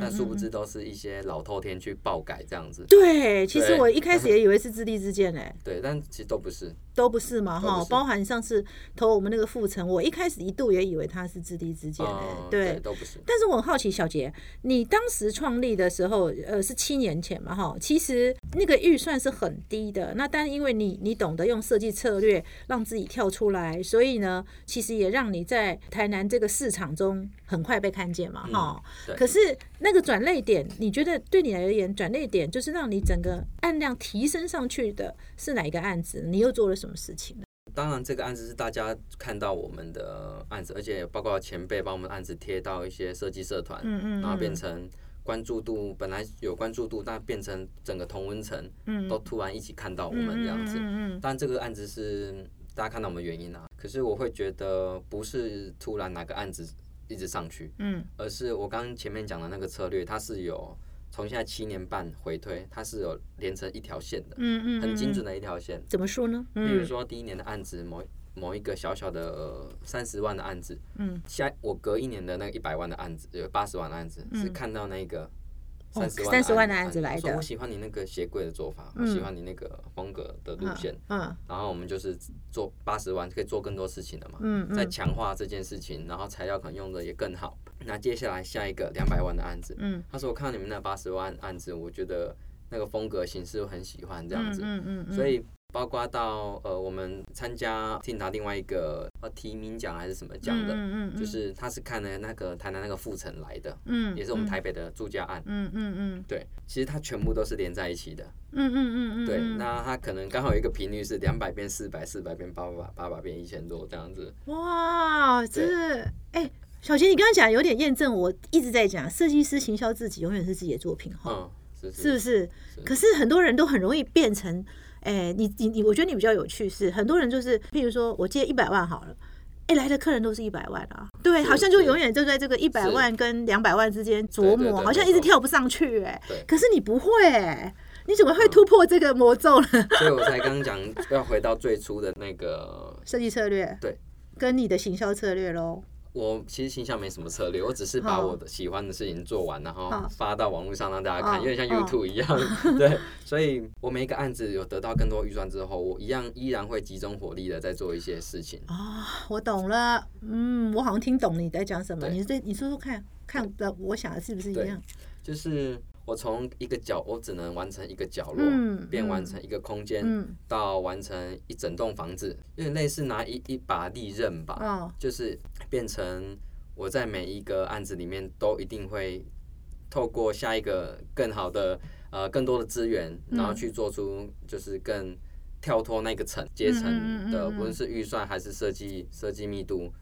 [SPEAKER 2] 但殊不知都是一些老透天去爆改这样子。
[SPEAKER 1] 对，其实我一开始也以为是自地自建诶。
[SPEAKER 2] 对，但其实都不是。
[SPEAKER 1] 都不是嘛哈，包含上次投我们那个富城，我一开始一度也以为他是自地自建诶，
[SPEAKER 2] 对，都不是。
[SPEAKER 1] 但是我很好奇，小杰，你当时创立的时候，呃，是七年前嘛哈，其实。那个预算是很低的，那但因为你你懂得用设计策略让自己跳出来，所以呢，其实也让你在台南这个市场中很快被看见嘛，哈。可是那个转泪点，你觉得对你而言，转泪点就是让你整个案量提升上去的是哪一个案子？你又做了什么事情呢？
[SPEAKER 2] 当然，这个案子是大家看到我们的案子，而且包括前辈把我们案子贴到一些设计社团，嗯嗯，然后变成。关注度本来有关注度，但变成整个同温层嗯都突然一起看到我们这样子。嗯但这个案子是大家看到我们原因啊，可是我会觉得不是突然哪个案子一直上去，嗯，而是我刚前面讲的那个策略，它是有从现在七年半回推，它是有连成一条线的，嗯嗯，很精准的一条线。
[SPEAKER 1] 怎么说呢？
[SPEAKER 2] 比如说第一年的案子某。某一个小小的三十万的案子，嗯，下我隔一年的那个一百万的案子，有八十万的案子，是看到那个三十万三十万的案子来的。我喜欢你那个鞋柜的做法，我喜欢你那个风格的路线，嗯，然后我们就是做八十万可以做更多事情的嘛，嗯再强化这件事情，然后材料可能用的也更好。那接下来下一个两百万的案子，嗯，他说我看到你们那八十万案子，我觉得那个风格形式我很喜欢这样子，嗯嗯嗯，所以。包括到呃，我们参加听他另外一个呃提名奖还是什么奖的，就是他是看了那个台南那个富城来的，嗯，也是我们台北的住家案，嗯嗯嗯，对，其实它全部都是连在一起的，嗯嗯嗯嗯，对，那它可能刚好有一个频率是两百变四百，四百变八百，八百变一千多这样子。
[SPEAKER 1] 哇，这是哎，小杰，你刚刚讲有点验证，我一直在讲设计师行销自己永远是自己的作品哈，是是。不是？可是很多人都很容易变成。哎，你你你，我觉得你比较有趣是，很多人就是，譬如说我借一百万好了，哎，来的客人都是一百万啊，对，好像就永远就在这个一百万跟两百万之间琢磨，好像一直跳不上去，哎，可是你不会，你怎么会突破这个魔咒呢？
[SPEAKER 2] 所以我才刚刚讲要回到最初的那个
[SPEAKER 1] 设计策略，
[SPEAKER 2] 对，
[SPEAKER 1] 跟你的行销策略喽。
[SPEAKER 2] 我其实形象没什么策略，我只是把我的喜欢的事情做完，然后发到网络上让大家看，有点像 YouTube 一样。对，所以我每一个案子有得到更多预算之后，我一样依然会集中火力的在做一些事情。
[SPEAKER 1] 啊，我懂了，嗯，我好像听懂你在讲什么。你这你说说看看的，我想的是不是一样？
[SPEAKER 2] 就是。我从一个角，我只能完成一个角落，变完成一个空间，到完成一整栋房子，有点类似拿一一把利刃吧，就是变成我在每一个案子里面都一定会透过下一个更好的呃更多的资源，然后去做出就是更跳脱那个层阶层的，无论是预算还是设计设计密度，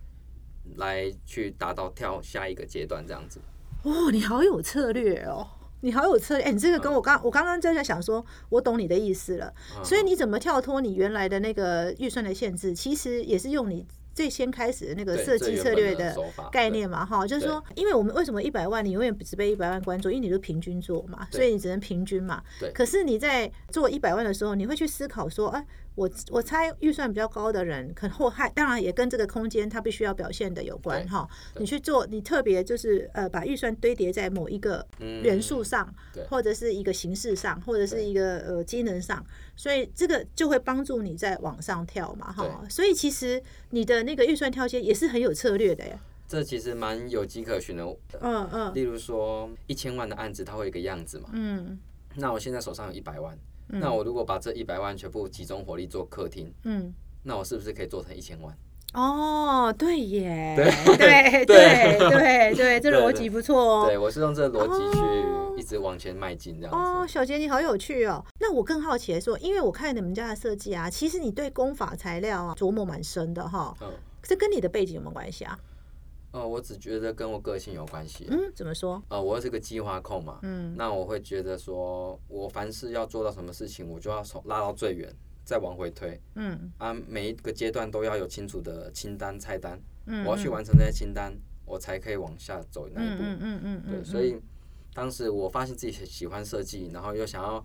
[SPEAKER 2] 来去达到跳下一个阶段这样子。
[SPEAKER 1] 哦，你好有策略哦。你好有策略，哎，你这个跟我刚我刚刚就在想说，我懂你的意思了。所以你怎么跳脱你原来的那个预算的限制？其实也是用你最先开始的那个设计策略的概念嘛，哈，就是说，因为我们为什么一百万你永远只被一百万关注？因为你是平均做嘛，所以你只能平均嘛。可是你在做一百万的时候，你会去思考说，哎。我我猜预算比较高的人，可能或害当然也跟这个空间它必须要表现的有关哈。你去做，你特别就是呃把预算堆叠在某一个元素上，或者是一个形式上，或者是一个呃机能上，所以这个就会帮助你在往上跳嘛哈。所以其实你的那个预算跳接也是很有策略的呀。
[SPEAKER 2] 这其实蛮有迹可循的。嗯嗯。例如说一千万的案子，它会有一个样子嘛。嗯。那我现在手上有一百万，那我如果把这一百万全部集中火力做客厅，嗯，那我是不是可以做成一千万？
[SPEAKER 1] 哦，对耶，对对对对对，这逻辑不错
[SPEAKER 2] 哦。对我是用这个逻辑去一直往前迈进，这样子。哦，
[SPEAKER 1] 小杰你好有趣哦。那我更好奇的说，因为我看你们家的设计啊，其实你对工法材料啊琢磨蛮深的哈。嗯。这跟你的背景有没有关系啊？
[SPEAKER 2] 哦，我只觉得跟我个性有关系。
[SPEAKER 1] 嗯，怎么说？
[SPEAKER 2] 呃，我是个计划控嘛。嗯。那我会觉得说，我凡事要做到什么事情，我就要从拉到最远。再往回推，嗯，啊，每一个阶段都要有清楚的清单菜单，嗯，我要去完成这些清单，我才可以往下走那一步，嗯嗯嗯，对，所以当时我发现自己喜欢设计，然后又想要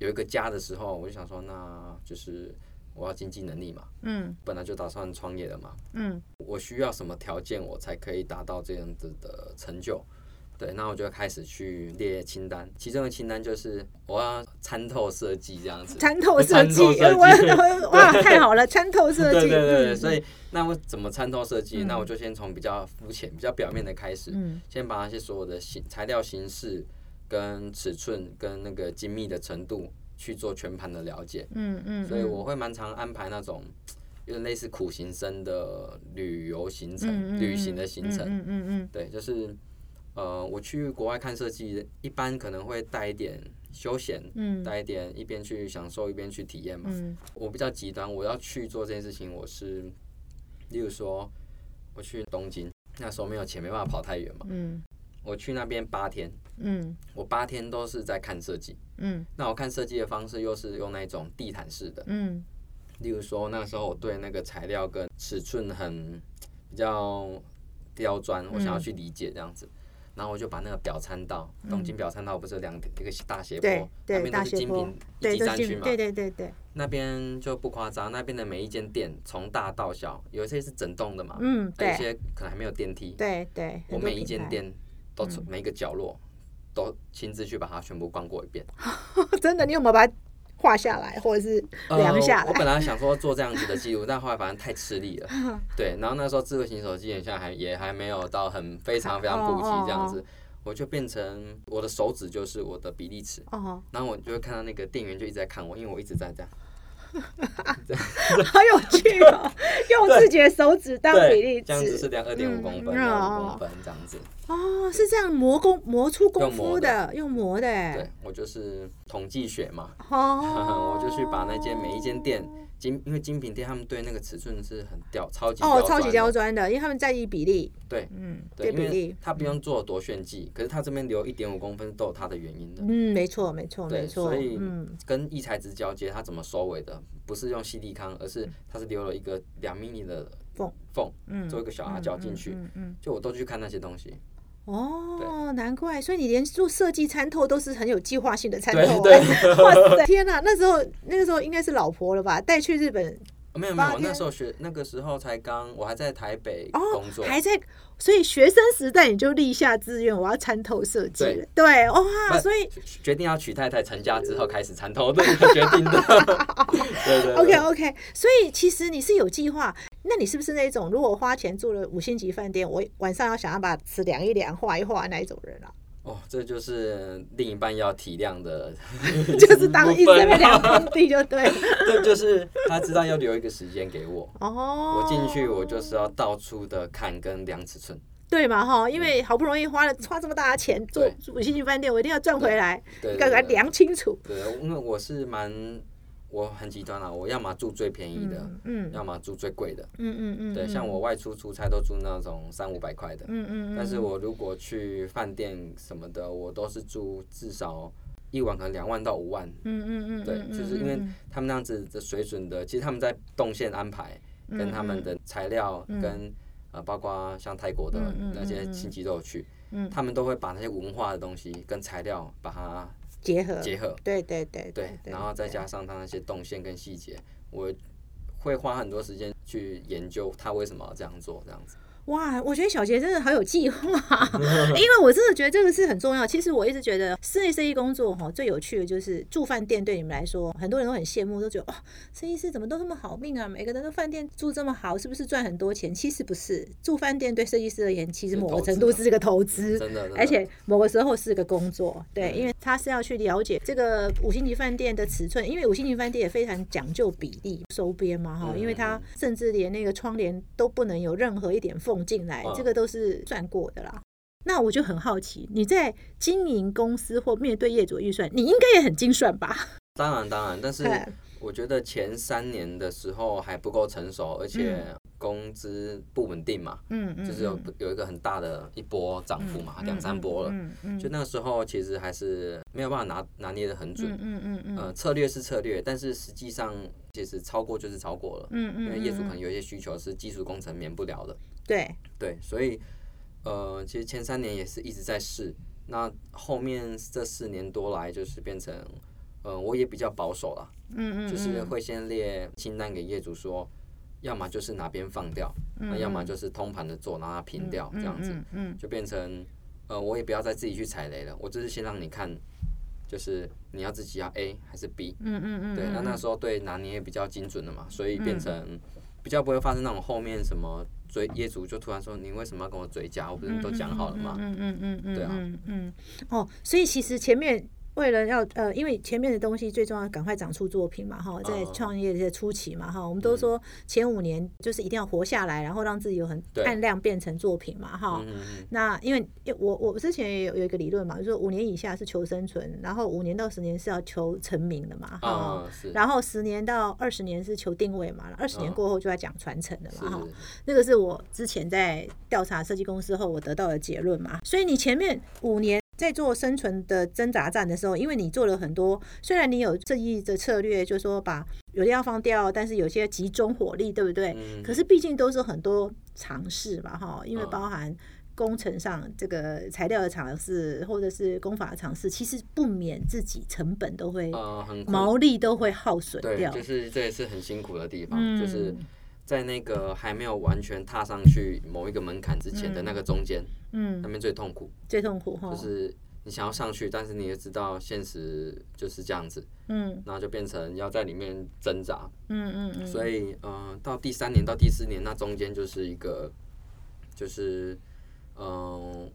[SPEAKER 2] 有一个家的时候，我就想说，那就是我要经济能力嘛，嗯，本来就打算创业的嘛，嗯，我需要什么条件，我才可以达到这样子的成就。对，那我就开始去列清单，其中的清单就是我要参透设计这样子。
[SPEAKER 1] 参透设计，我哇，太好了，参透设计。
[SPEAKER 2] 对对对，所以那我怎么参透设计？那我就先从比较肤浅、比较表面的开始，先把那些所有的形材料形式、跟尺寸、跟那个精密的程度去做全盘的了解。嗯嗯。所以我会蛮常安排那种 有点类似苦行僧的旅游行程、旅行的行程。嗯嗯嗯。对，就是。呃，我去国外看设计，一般可能会带一点休闲，带一点一边去享受一边去体验嘛。我比较极端，我要去做这件事情，我是，例如说，我去东京，那时候没有钱，没办法跑太远嘛。我去那边八天，嗯我八天都是在看设计。嗯那我看设计的方式又是用那种地毯式的。嗯例如说，那时候我对那个材料跟尺寸很比较刁钻，我想要去理解这样子。然后我就把那个表参道，东京表参道不是两一个大斜坡，那边都是精品一级战区嘛，
[SPEAKER 1] 对对对对。
[SPEAKER 2] 那边就不夸张，那边的每一间店从大到小，有一些是整栋的嘛，嗯，有一些可能还没有电梯，
[SPEAKER 1] 对对。
[SPEAKER 2] 我每一间店都每一个角落都亲自去把它全部逛过一遍。
[SPEAKER 1] 真的，你有没有把它？画下来，或者是量下来。
[SPEAKER 2] 我本来想说做这样子的记录，但后来反正太吃力了。对，然后那时候智慧型手机现在还也还没有到很非常非常普及这样子，我就变成我的手指就是我的比例尺。哦。然后我就会看到那个店员就一直在看我，因为我一直在这样。
[SPEAKER 1] 好有趣哦！用自己的手指当比例尺，
[SPEAKER 2] 这样子是量二点五公分，五公分这样子。
[SPEAKER 1] 哦，是这样磨工磨出功夫的，用磨的。
[SPEAKER 2] 对，我就是统计学嘛。哦，我就去把那间每一间店。精因为精品店他们对那个尺寸是很刁超级哦
[SPEAKER 1] 超级刁钻的，因为他们在意比例。
[SPEAKER 2] 对，嗯，对比例，他不用做多炫技，可是他这边留一点五公分都有他的原因的。
[SPEAKER 1] 嗯，没错，没错，没错。
[SPEAKER 2] 所以，嗯，跟异材质交接，他怎么收尾的？不是用细粒康，而是他是留了一个两米米的缝缝，嗯，做一个小阿角进去。嗯嗯，就我都去看那些东西。
[SPEAKER 1] 哦，难怪，所以你连做设计参透都是很有计划性的参透。
[SPEAKER 2] 对
[SPEAKER 1] 对，哇塞，天哪！那时候那个时候应该是老婆了吧？带去日本。
[SPEAKER 2] 没有没有，那时候学那个时候才刚，我还在台北工作，
[SPEAKER 1] 还在，所以学生时代你就立下志愿，我要参透设计。对对，哇，所以
[SPEAKER 2] 决定要娶太太，成家之后开始参透的决定的。对 对。
[SPEAKER 1] OK OK，所以其实你是有计划，那你是不是那种如果花钱住了五星级饭店，我晚上要想要把尺量一量、画一画那一种人啊？
[SPEAKER 2] 哦，这就是另一半要体谅的，
[SPEAKER 1] 就是当一直在量工地就对，
[SPEAKER 2] 对，就是他知道要留一个时间给我，哦，我进去我就是要到处的看跟量尺寸，
[SPEAKER 1] 对嘛哈，因为好不容易花了花这么大的钱做五星级饭店，我一定要赚回来，要给他量清楚，
[SPEAKER 2] 对，因为我是蛮。我很极端啊，我要么住最便宜的，嗯，要么住最贵的，嗯嗯嗯，对，像我外出出差都住那种三五百块的，嗯嗯嗯，但是我如果去饭店什么的，我都是住至少一晚可能两万到五万，嗯嗯嗯，对，就是因为他们那样子的水准的，其实他们在动线安排跟他们的材料跟呃，包括像泰国的那些亲戚都有去，嗯，他们都会把那些文化的东西跟材料把它。
[SPEAKER 1] 结合。
[SPEAKER 2] 结合，
[SPEAKER 1] 对对对
[SPEAKER 2] 对，然后再加上它那些动线跟细节，我会花很多时间去研究它为什么要这样做，这样子。
[SPEAKER 1] 哇，我觉得小杰真的好有计划，因为我真的觉得这个是很重要。其实我一直觉得室内设计工作哈，最有趣的就是住饭店。对你们来说，很多人都很羡慕，都觉得哇，设计师怎么都这么好命啊？每个人都饭店住这么好，是不是赚很多钱？其实不是，住饭店对设计师而言，其实某个程度是个投资，
[SPEAKER 2] 真的，
[SPEAKER 1] 而且某个时候是个工作。对，因为他是要去了解这个五星级饭店的尺寸，因为五星级饭店也非常讲究比例收边嘛哈，因为它甚至连那个窗帘都不能有任何一点缝。进来，这个都是算过的啦。那我就很好奇，你在经营公司或面对业主预算，你应该也很精算吧？
[SPEAKER 2] 当然，当然。但是我觉得前三年的时候还不够成熟，而且工资不稳定嘛。嗯嗯。就是有有一个很大的一波涨幅嘛，两三波了。嗯嗯。就那时候其实还是没有办法拿拿捏的很准。嗯嗯嗯。呃，策略是策略，但是实际上其实超过就是超过了。嗯嗯。因为业主可能有一些需求是基础工程免不了的。
[SPEAKER 1] 对
[SPEAKER 2] 对，所以呃，其实前三年也是一直在试，那后面这四年多来就是变成，呃，我也比较保守了，嗯嗯，就是会先列清单给业主说，要么就是哪边放掉，那要么就是通盘的做，让它平掉这样子，嗯，就变成呃，我也不要再自己去踩雷了，我就是先让你看，就是你要自己要 A 还是 B，嗯嗯嗯，对，那那时候对拿捏也比较精准的嘛，所以变成比较不会发生那种后面什么。所以业主就突然说：“你为什么要跟我追加？我不是都讲好了吗？”嗯嗯嗯嗯，对啊，
[SPEAKER 1] 哦，所以其实前面。为了要呃，因为前面的东西最重要，赶快长出作品嘛哈，在创业的初期嘛哈，我们都说前五年就是一定要活下来，然后让自己有很按量变成作品嘛哈。那因为我我之前也有有一个理论嘛，就说五年以下是求生存，然后五年到十年是要求成名的嘛哈，然后十年到二十年是求定位嘛，二十年过后就要讲传承的嘛哈。那个是我之前在调查设计公司后我得到的结论嘛，所以你前面五年。在做生存的挣扎战的时候，因为你做了很多，虽然你有正义的策略，就是说把有的要放掉，但是有些集中火力，对不对？可是毕竟都是很多尝试嘛，哈，因为包含工程上这个材料的尝试，或者是工法的尝试，其实不免自己成本都会毛利都会耗损掉，
[SPEAKER 2] 就是这也是很辛苦的地方，就是在那个还没有完全踏上去某一个门槛之前的那个中间。嗯，那边最痛苦，
[SPEAKER 1] 最痛苦哈，
[SPEAKER 2] 就是你想要上去，但是你也知道现实就是这样子，嗯，然后就变成要在里面挣扎，嗯嗯嗯，所以呃，到第三年到第四年，那中间就是一个，就是嗯，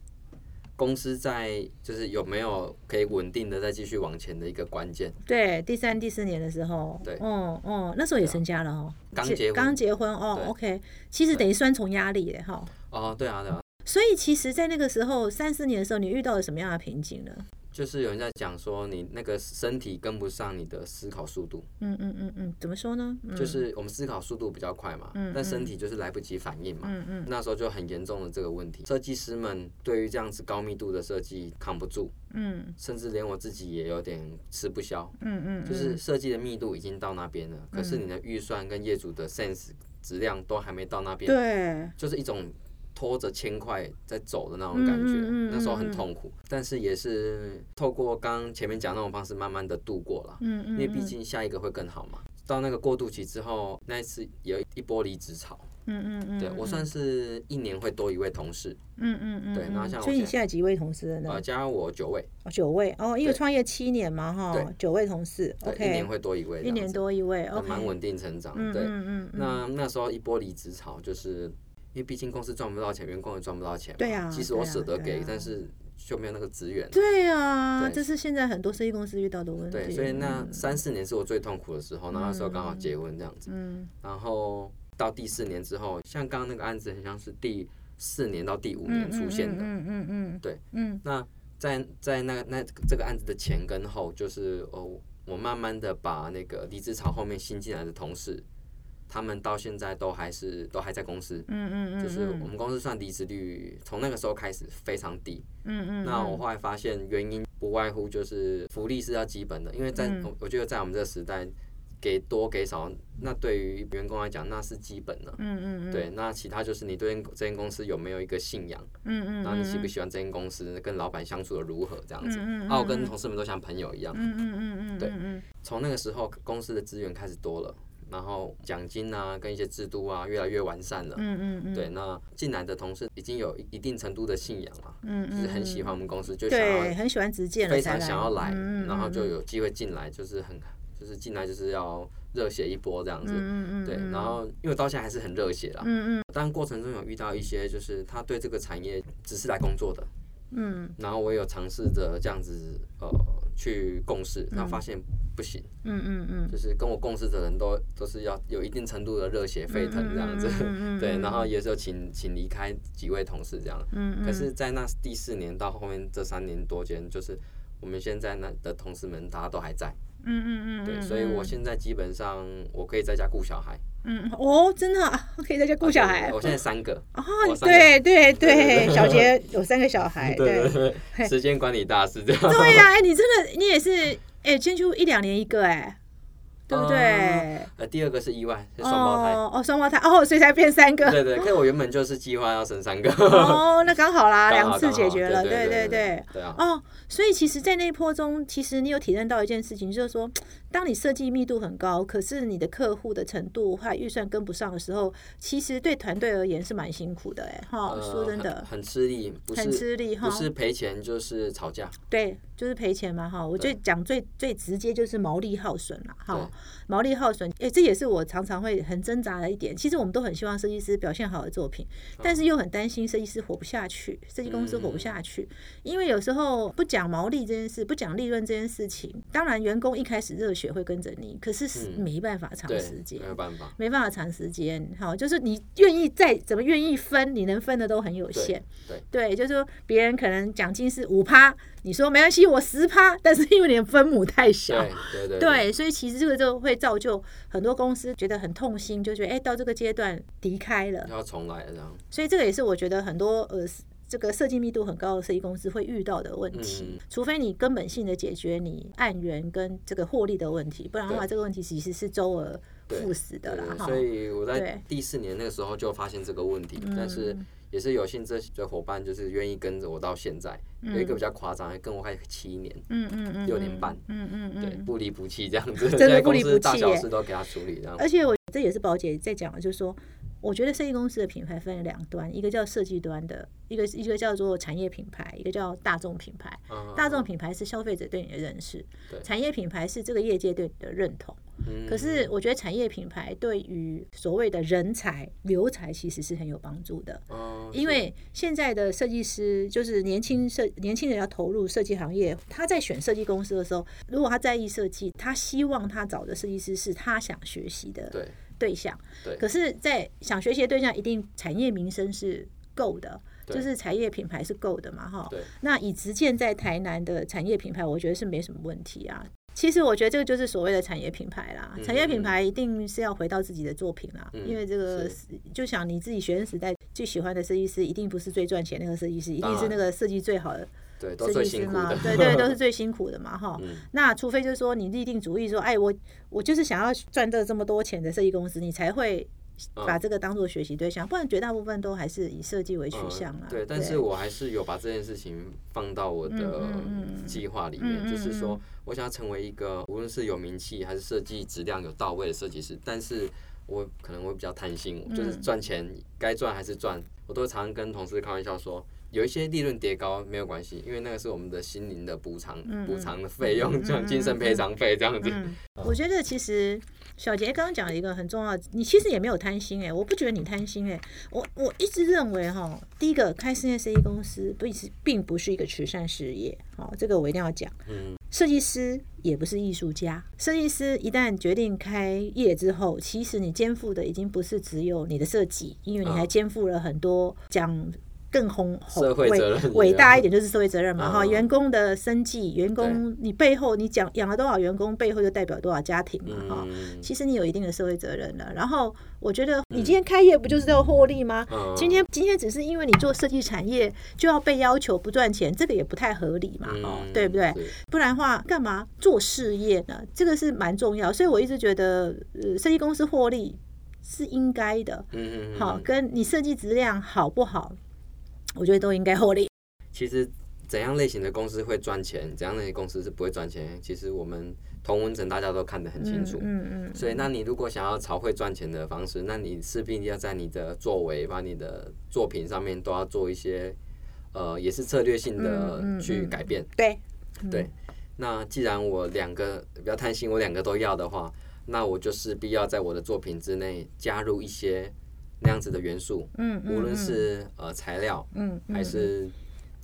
[SPEAKER 2] 公司在就是有没有可以稳定的再继续往前的一个关键。
[SPEAKER 1] 对，第三、第四年的时候，
[SPEAKER 2] 对，
[SPEAKER 1] 哦哦，那时候也成家了哦，
[SPEAKER 2] 刚结
[SPEAKER 1] 刚结婚哦，OK，其实等于双重压力耶哈。
[SPEAKER 2] 哦，对啊，对啊。
[SPEAKER 1] 所以其实，在那个时候三四年的时候，你遇到了什么样的瓶颈呢？
[SPEAKER 2] 就是有人在讲说，你那个身体跟不上你的思考速度。
[SPEAKER 1] 嗯嗯嗯嗯，怎么说呢？
[SPEAKER 2] 就是我们思考速度比较快嘛，但身体就是来不及反应嘛。嗯嗯，那时候就很严重的这个问题。设计师们对于这样子高密度的设计扛不住。嗯，甚至连我自己也有点吃不消。嗯嗯，就是设计的密度已经到那边了，可是你的预算跟业主的 sense 质量都还没到那边。
[SPEAKER 1] 对，
[SPEAKER 2] 就是一种。拖着铅块在走的那种感觉，那时候很痛苦，但是也是透过刚前面讲那种方式，慢慢的度过了。嗯嗯，因为毕竟下一个会更好嘛。到那个过渡期之后，那一次有一波离职潮。嗯嗯嗯，对我算是一年会多一位同事。嗯嗯嗯，对，然后像
[SPEAKER 1] 所以你现在几位同事
[SPEAKER 2] 呢？加我九位。
[SPEAKER 1] 哦九位哦，因为创业七年嘛哈，九位同事。
[SPEAKER 2] OK，一年会多一位。
[SPEAKER 1] 一年多一位，OK，
[SPEAKER 2] 蛮稳定成长。对，嗯嗯，那那时候一波离职潮就是。因为毕竟公司赚不到钱，员工也赚不到钱。
[SPEAKER 1] 对呀。
[SPEAKER 2] 即使我舍得给，但是就没有那个资源。
[SPEAKER 1] 对呀，这是现在很多设计公司遇到的问题。
[SPEAKER 2] 对，所以那三四年是我最痛苦的时候，那时候刚好结婚这样子。嗯。然后到第四年之后，像刚刚那个案子，很像是第四年到第五年出现的。嗯嗯嗯。对。嗯。那在在那那这个案子的前跟后，就是哦，我慢慢的把那个离职潮后面新进来的同事。他们到现在都还是都还在公司，嗯嗯嗯，就是我们公司算离职率从那个时候开始非常低，嗯嗯，那我后来发现原因不外乎就是福利是要基本的，因为在我我觉得在我们这个时代，给多给少，那对于员工来讲那是基本的，嗯嗯嗯，对，那其他就是你对这间公司有没有一个信仰，嗯嗯，然后你喜不。喜欢这间公司，跟老板相处的如何这样子，然后跟同事们都像朋友一样，嗯嗯嗯嗯，对，从那个时候公司的资源开始多了。然后奖金啊，跟一些制度啊，越来越完善了。嗯嗯嗯。对，那进来的同事已经有一定程度的信仰了，嗯嗯，就是很喜欢我们公司，就想要
[SPEAKER 1] 很喜欢直接
[SPEAKER 2] 非常想要来，然后就有机会进来，就是很就是进来就是要热血一波这样子。嗯嗯对，然后因为到现在还是很热血啦。嗯嗯。但过程中有遇到一些，就是他对这个产业只是来工作的。嗯。然后我有尝试着这样子呃。去共事，然后发现不行，嗯嗯嗯，就是跟我共事的人都都是要有一定程度的热血沸腾这样子，对，然后也是请请离开几位同事这样，嗯。嗯，可是，在那第四年到后面这三年多间，就是我们现在那的同事们大家都还在，嗯嗯嗯，对，所以我现在基本上我可以在家顾小孩，
[SPEAKER 1] 嗯哦，真的 可以在家顾小孩，
[SPEAKER 2] 我现在三个，
[SPEAKER 1] 哦，对对对，小杰有三个小孩，对，
[SPEAKER 2] 时间管理大师这样，
[SPEAKER 1] 对呀，哎，你真的你也是。哎，先就一两年一个哎。对不对？
[SPEAKER 2] 呃，第二个是意外，是双胞胎。
[SPEAKER 1] 哦，双胞胎哦，所以才变三个。
[SPEAKER 2] 对对，可我原本就是计划要生三个。
[SPEAKER 1] 哦，那刚好啦，两次解决了。对
[SPEAKER 2] 对
[SPEAKER 1] 对。对啊。哦，所以其实，在那一波中，其实你有体验到一件事情，就是说，当你设计密度很高，可是你的客户的程度或预算跟不上的时候，其实对团队而言是蛮辛苦的。哎，哈，说真的，
[SPEAKER 2] 很吃力，
[SPEAKER 1] 很吃力哈，
[SPEAKER 2] 不是赔钱就是吵架。
[SPEAKER 1] 对，就是赔钱嘛，哈。我就讲最最直接就是毛利耗损了，哈，毛利耗损。哎，这也是我常常会很挣扎的一点。其实我们都很希望设计师表现好的作品，但是又很担心设计师活不下去，设计公司活不下去。因为有时候不讲毛利这件事，不讲利润这件事情，当然员工一开始热血会跟着你，可是是没办法长时间，
[SPEAKER 2] 没有办法，
[SPEAKER 1] 没办法长时间。好，就是你愿意再怎么愿意分，你能分的都很有限。
[SPEAKER 2] 对，
[SPEAKER 1] 对，就是说别人可能奖金是五趴。你说没关系，我十趴，但是因为你的分母太小，
[SPEAKER 2] 对对
[SPEAKER 1] 对，所以其实这个就会造就很多公司觉得很痛心，就觉得哎，到这个阶段离开了，
[SPEAKER 2] 要重来了这样。
[SPEAKER 1] 所以这个也是我觉得很多呃，这个设计密度很高的设计公司会遇到的问题。除非你根本性的解决你案源跟这个获利的问题，不然的话，这个问题其实是周而复始的啦。
[SPEAKER 2] 所以我在第四年那个时候就发现这个问题，但是。也是有幸这些伙伴就是愿意跟着我到现在，有一个比较夸张，跟我快七年，嗯嗯嗯，六年半，嗯嗯嗯，对，不离不弃这样子，
[SPEAKER 1] 真的 不离不弃，大
[SPEAKER 2] 小事都给他处理这样。
[SPEAKER 1] 而且我这也是宝姐在讲的，就是说，我觉得设计公司的品牌分两端，一个叫设计端的，一个一个叫做产业品牌，一个叫大众品牌。大众品牌是消费者对你的认识，产业品牌是这个业界对你的认同。可是我觉得产业品牌对于所谓的人才留才其实是很有帮助的，哦因为现在的设计师就是年轻设年轻人要投入设计行业，他在选设计公司的时候，如果他在意设计，他希望他找的设计师是他想学习的对象。
[SPEAKER 2] 对，
[SPEAKER 1] 可是，在想学习的对象，一定产业名声是够的，就是产业品牌是够的嘛，哈。那以直建在台南的产业品牌，我觉得是没什么问题啊。其实我觉得这个就是所谓的产业品牌啦，产业品牌一定是要回到自己的作品啦，因为这个就想你自己学生时代最喜欢的设计师，一定不是最赚钱那个设计师，一定是那个设计最好的设计师嘛，对对，都是 最辛苦的嘛哈。那除非就是说你立定主意说，哎，我我就是想要赚这这么多钱的设计公司，你才会。把这个当做学习对象，不然绝大部分都还是以设计为取向啊。
[SPEAKER 2] 对，但是我还是有把这件事情放到我的计划里面，就是说，我想要成为一个无论是有名气还是设计质量有到位的设计师，但是我可能会比较贪心，就是赚钱该赚还是赚，我都常常跟同事开玩笑说。有一些利润跌高没有关系，因为那个是我们的心灵的补偿，补偿的费用，像精神赔偿费这样子。
[SPEAKER 1] 我觉得其实小杰刚刚讲了一个很重要，你其实也没有贪心哎，我不觉得你贪心哎，我我一直认为哈，第一个开室内设计公司不是并不是一个慈善事业，好，这个我一定要讲。嗯，设计师也不是艺术家，设计师一旦决定开业之后，其实你肩负的已经不是只有你的设计，因为你还肩负了很多讲。更宏宏伟伟大一点就是社会责任嘛哈，员工的生计，员工你背后你讲养了多少员工，背后就代表多少家庭嘛哈。其实你有一定的社会责任了。然后我觉得你今天开业不就是要获利吗？今天今天只是因为你做设计产业就要被要求不赚钱，这个也不太合理嘛哦，对不对？不然的话干嘛做事业呢？这个是蛮重要，所以我一直觉得呃，设计公司获利是应该的。嗯嗯。好，跟你设计质量好不好？我觉得都应该获利。
[SPEAKER 2] 其实怎样类型的公司会赚钱，怎样类型公司是不会赚钱，其实我们同文层大家都看得很清楚。嗯嗯。所以，那你如果想要朝会赚钱的方式，那你势必要在你的作为、把你的作品上面都要做一些，呃，也是策略性的去改变。
[SPEAKER 1] 对。
[SPEAKER 2] 对。那既然我两个比较贪心，我两个都要的话，那我就势必要在我的作品之内加入一些那样子的元素。嗯嗯。无论是呃材料，嗯，还是。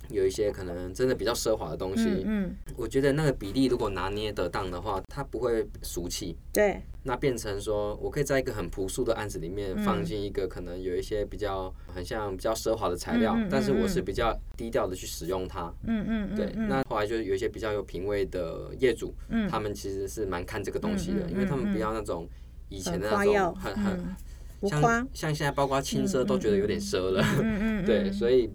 [SPEAKER 2] 有一些可能真的比较奢华的东西，嗯，我觉得那个比例如果拿捏得当的话，它不会俗气。
[SPEAKER 1] 对，
[SPEAKER 2] 那变成说我可以在一个很朴素的案子里面放进一个可能有一些比较很像比较奢华的材料，但是我是比较低调的去使用它。嗯嗯对，那后来就有一些比较有品味的业主，他们其实是蛮看这个东西的，因为他们不要那种以前的那种很很像像现在包括轻奢都觉得有点奢了。嗯嗯。对，所以。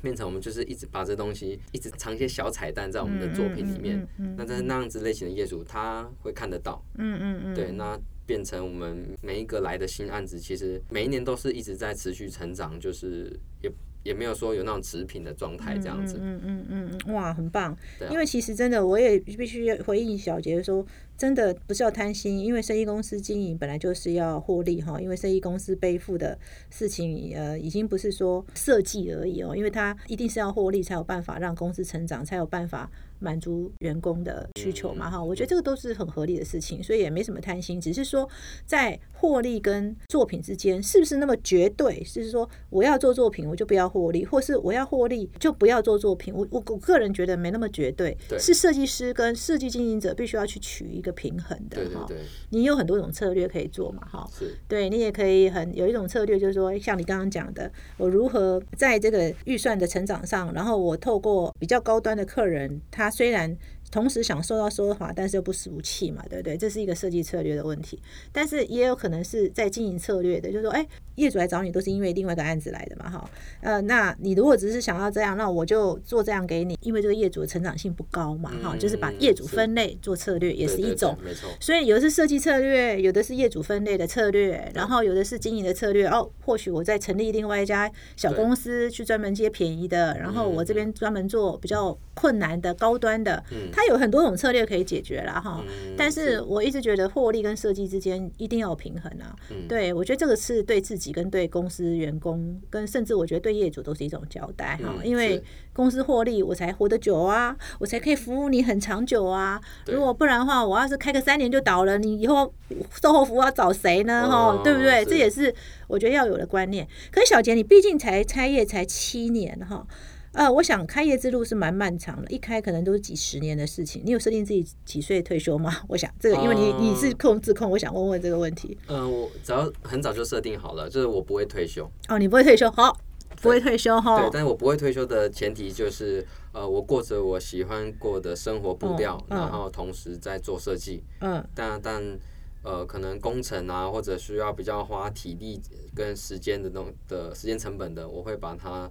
[SPEAKER 2] 变成我们就是一直把这东西一直藏一些小彩蛋在我们的作品里面，那在那样子类型的业主他会看得到，嗯嗯嗯，对，那变成我们每一个来的新案子，其实每一年都是一直在持续成长，就是也。也没有说有那种持平的状态这样子。嗯
[SPEAKER 1] 嗯嗯嗯，哇，很棒。因为其实真的，我也必须回应小杰说，真的不是要贪心，因为生意公司经营本来就是要获利哈。因为生意公司背负的事情，呃，已经不是说设计而已哦，因为它一定是要获利才有办法让公司成长，才有办法。满足员工的需求嘛，哈，我觉得这个都是很合理的事情，所以也没什么贪心，只是说在获利跟作品之间是不是那么绝对？就是说我要做作品，我就不要获利，或是我要获利就不要做作品。我我我个人觉得没那么绝对，是设计师跟设计经营者必须要去取一个平衡的哈。你有很多种策略可以做嘛，哈，对你也可以很有一种策略，就是说像你刚刚讲的，我如何在这个预算的成长上，然后我透过比较高端的客人他。虽然。同时想受到奢华，但是又不俗气嘛，对不对？这是一个设计策略的问题。但是也有可能是在经营策略的，就是说，哎，业主来找你都是因为另外一个案子来的嘛，哈。呃，那你如果只是想要这样，那我就做这样给你，因为这个业主的成长性不高嘛，哈。就是把业主分类做策略也是一种，
[SPEAKER 2] 没错。
[SPEAKER 1] 所以有的是设计策略，有的是业主分类的策略，然后有的是经营的策略。哦，或许我在成立另外一家小公司去专门接便宜的，然后我这边专门做比较困难的高端的。嗯。它有很多种策略可以解决了哈，但是我一直觉得获利跟设计之间一定要有平衡啊。对我觉得这个是对自己跟对公司员工跟甚至我觉得对业主都是一种交代哈，因为公司获利我才活得久啊，我才可以服务你很长久啊。如果不然的话，我要是开个三年就倒了，你以后售后服务要找谁呢？哈，对不对？这也是我觉得要有的观念。可是小杰，你毕竟才开业才七年哈。呃，我想开业之路是蛮漫长的，一开可能都是几十年的事情。你有设定自己几岁退休吗？我想这个，因为你你是控制控，我想问问这个问题。
[SPEAKER 2] 嗯，我早很早就设定好了，就是我不会退休。
[SPEAKER 1] 哦，你不会退休，好，不会退休哈。
[SPEAKER 2] 对，但是我不会退休的前提就是，呃，我过着我喜欢过的生活步调，然后同时在做设计。嗯。但但呃，可能工程啊，或者需要比较花体力跟时间的那种的时间成本的，我会把它。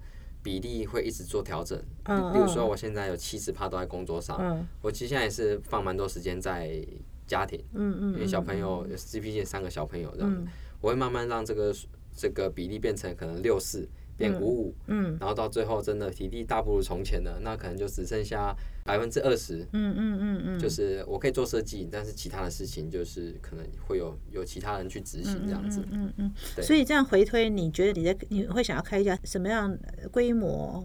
[SPEAKER 2] 比例会一直做调整，嗯，比如说我现在有七十趴都在工作上，嗯，我其实现在也是放蛮多时间在家庭，嗯嗯，因为小朋友，C P 线三个小朋友这样，我会慢慢让这个这个比例变成可能六四。变五五，嗯，然后到最后真的体力大不如从前了，那可能就只剩下百分之二十，嗯嗯嗯嗯，就是我可以做设计，但是其他的事情就是可能会有有其他人去执行这样子，嗯嗯，
[SPEAKER 1] 所以这样回推，你觉得你在你会想要开一家什么样规模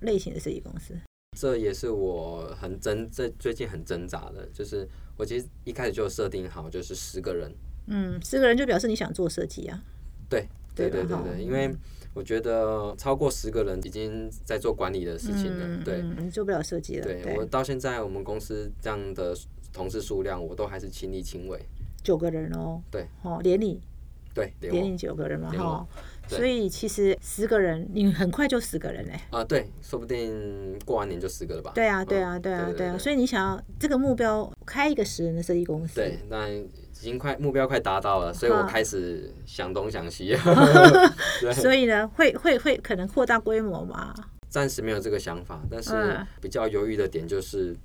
[SPEAKER 1] 类型的设计公司？
[SPEAKER 2] 这也是我很挣，这最近很挣扎的，就是我其实一开始就设定好，就是十个人，
[SPEAKER 1] 嗯，十个人就表示你想做设计啊？
[SPEAKER 2] 对对对对对，因为。我觉得超过十个人已经在做管理的事情了，对，
[SPEAKER 1] 你做不了设计了。
[SPEAKER 2] 对我到现在我们公司这样的同事数量，我都还是亲力亲为。
[SPEAKER 1] 九个人哦，
[SPEAKER 2] 对，
[SPEAKER 1] 哦，连你，
[SPEAKER 2] 对，
[SPEAKER 1] 连你九个人嘛，哈，所以其实十个人，你很快就十个人嘞。
[SPEAKER 2] 啊，对，说不定过完年就十个了吧？
[SPEAKER 1] 对啊，对啊，对啊，对啊，所以你想要这个目标，开一个十人的设计公司，
[SPEAKER 2] 对，那。已经快目标快达到了，所以我开始想东想西。
[SPEAKER 1] 所以呢，会会会可能扩大规模吗？
[SPEAKER 2] 暂时没有这个想法，但是比较犹豫的点就是，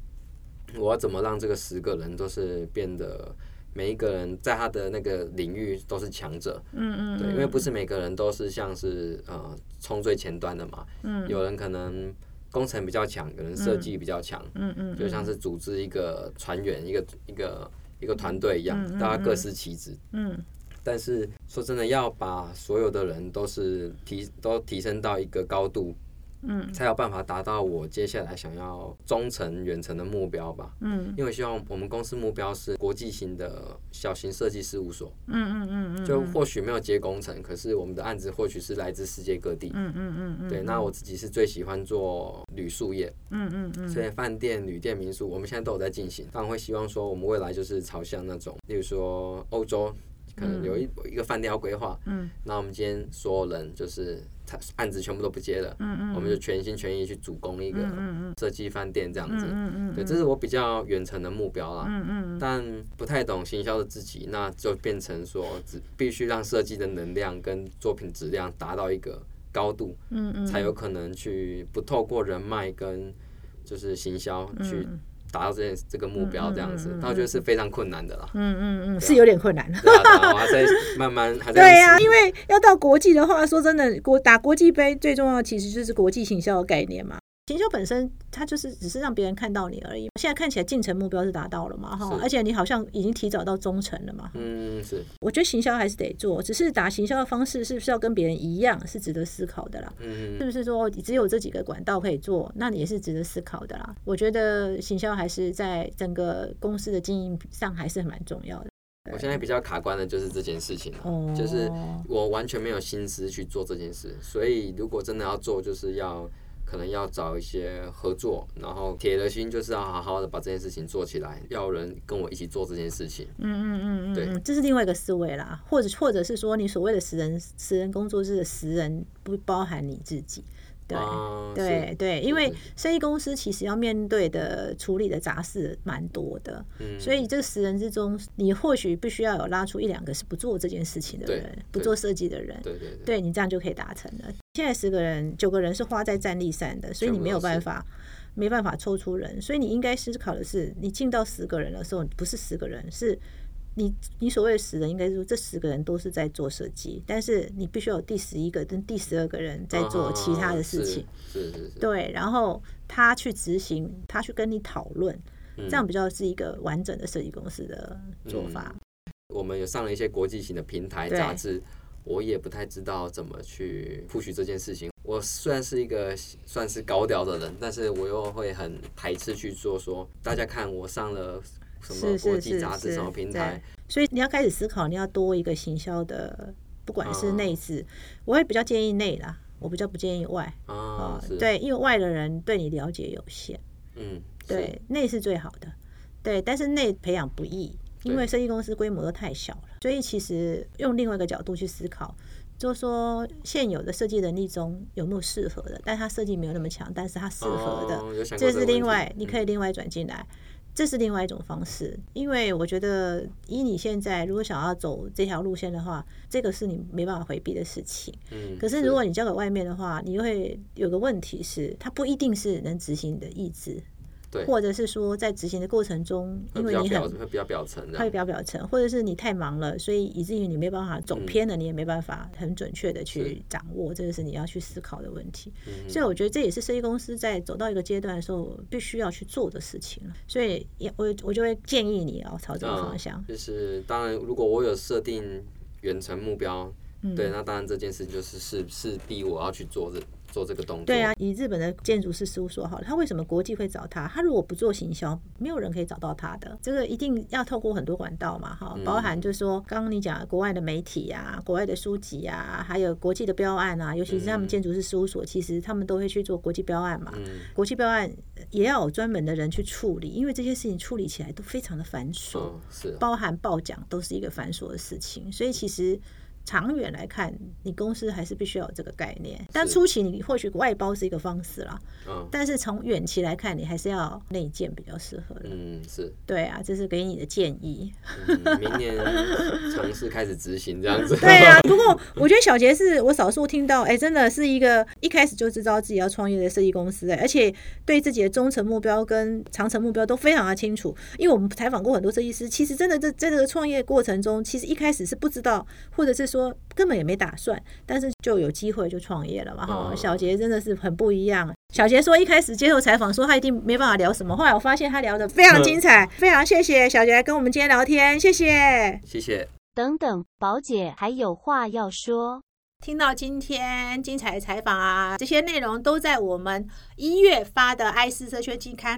[SPEAKER 2] 我要怎么让这个十个人都是变得每一个人在他的那个领域都是强者。嗯嗯。对，因为不是每个人都是像是呃冲最前端的嘛。嗯。有人可能工程比较强，有人设计比较强，嗯嗯，就像是组织一个船员，一个一个一个团队一样，大家各司其职，嗯。但是说真的，要把所有的人都是提都提升到一个高度。嗯，才有办法达到我接下来想要中程远程的目标吧。嗯，因为希望我们公司目标是国际型的小型设计事务所。嗯嗯嗯嗯，就或许没有接工程，可是我们的案子或许是来自世界各地。嗯嗯嗯嗯，对，那我自己是最喜欢做旅宿业。嗯嗯嗯，所以饭店、旅店、民宿，我们现在都有在进行。当然会希望说，我们未来就是朝向那种，例如说欧洲。可能有一一个饭店要规划，嗯，那我们今天所有人就是他案子全部都不接了，嗯嗯，我们就全心全意去主攻一个设计饭店这样子，嗯嗯，对，这是我比较远程的目标啦，嗯嗯，但不太懂行销的自己，那就变成说只必须让设计的能量跟作品质量达到一个高度，嗯嗯，才有可能去不透过人脉跟就是行销去。达到这件这个目标这样子，那我觉得是非常困难的啦。
[SPEAKER 1] 嗯嗯嗯，是有点困难。
[SPEAKER 2] 我还在 慢慢还在。
[SPEAKER 1] 对呀，因为要到国际的话，说真的，国打国际杯最重要其实就是国际行销的概念嘛。行销本身，它就是只是让别人看到你而已。现在看起来进程目标是达到了嘛？哈，而且你好像已经提早到中程了嘛？
[SPEAKER 2] 嗯，是。
[SPEAKER 1] 我觉得行销还是得做，只是打行销的方式是不是要跟别人一样，是值得思考的啦。嗯是不是说只有这几个管道可以做，那也是值得思考的啦？我觉得行销还是在整个公司的经营上还是蛮重要的。
[SPEAKER 2] 我现在比较卡关的就是这件事情了，就是我完全没有心思去做这件事，所以如果真的要做，就是要。可能要找一些合作，然后铁了心就是要好好的把这件事情做起来，要人跟我一起做这件事情。嗯嗯
[SPEAKER 1] 嗯嗯，对，这是另外一个思维啦，或者或者是说，你所谓的十人十人工作室的十人不包含你自己。对对对，因为生意公司其实要面对的处理的杂事蛮多的，所以这十人之中，你或许必须要有拉出一两个是不做这件事情的人，不做设计的人，
[SPEAKER 2] 对对
[SPEAKER 1] 对，你这样就可以达成了。现在十个人，九个人是花在战力上的，所以你没有办法，没办法抽出人，所以你应该思考的是，你进到十个人的时候，不是十个人是。你你所谓的十人，应该是说这十个人都是在做设计，但是你必须有第十一个跟第十二个人在做其他的事情，
[SPEAKER 2] 是是是，
[SPEAKER 1] 对，然后他去执行，他去跟你讨论，这样比较是一个完整的设计公司的做法。
[SPEAKER 2] 我们有上了一些国际型的平台杂志，我也不太知道怎么去复许这件事情。我虽然是一个算是高调的人，但是我又会很排斥去做，说大家看我上了。什么国际杂志什么平台？
[SPEAKER 1] 所以你要开始思考，你要多一个行销的，不管是内字，我会比较建议内啦，我比较不建议外啊。对，因为外的人对你了解有限。嗯，对，内是最好的。对，但是内培养不易，因为设计公司规模都太小了。所以其实用另外一个角度去思考，就是说现有的设计能力中有没有适合的，但他设计没有那么强，但是他适合的，这是另外，你可以另外转进来。这是另外一种方式，因为我觉得以你现在如果想要走这条路线的话，这个是你没办法回避的事情。嗯，可是如果你交给外面的话，你会有个问题是，它不一定是能执行你的意志。或者是说，在执行的过程中，因为你很
[SPEAKER 2] 会比较表层，
[SPEAKER 1] 会比较表层，或者是你太忙了，所以以至于你没办法走偏了，你也没办法很准确的去掌握，这个是你要去思考的问题。所以我觉得这也是设计公司在走到一个阶段的时候必须要去做的事情所以，我我就会建议你哦朝这个方向。
[SPEAKER 2] 就是当然，如果我有设定远程目标，对，那当然这件事就是是是逼我要去做的。做这个动作，
[SPEAKER 1] 对啊，以日本的建筑师事务所好了，他为什么国际会找他？他如果不做行销，没有人可以找到他的。这个一定要透过很多管道嘛，哈，包含就是说，刚刚你讲国外的媒体啊，国外的书籍啊，还有国际的标案啊，尤其是他们建筑师事务所，其实他们都会去做国际标案嘛。国际标案也要有专门的人去处理，因为这些事情处理起来都非常的繁琐，
[SPEAKER 2] 是
[SPEAKER 1] 包含报奖都是一个繁琐的事情，所以其实。长远来看，你公司还是必须要有这个概念。但初期你或许外包是一个方式啦，嗯，但是从远期来看，你还是要内建比较适合的。
[SPEAKER 2] 嗯，是
[SPEAKER 1] 对啊，这是给你的建议。
[SPEAKER 2] 明年尝试开始执行这样子。
[SPEAKER 1] 对啊，不过我觉得小杰是我少数听到，哎，真的是一个一开始就知道自己要创业的设计公司，哎，而且对自己的中程目标跟长程目标都非常的清楚。因为我们采访过很多设计师，其实真的在在这个创业过程中，其实一开始是不知道，或者是。说根本也没打算，但是就有机会就创业了嘛。哈，小杰真的是很不一样。小杰说一开始接受采访说他一定没办法聊什么，后来我发现他聊的非常精彩，非常谢谢小杰跟我们今天聊天，谢谢，
[SPEAKER 2] 谢谢。
[SPEAKER 3] 等等，宝姐还有话要说。
[SPEAKER 1] 听到今天精彩的采访啊，这些内容都在我们一月发的《爱思社区季刊》。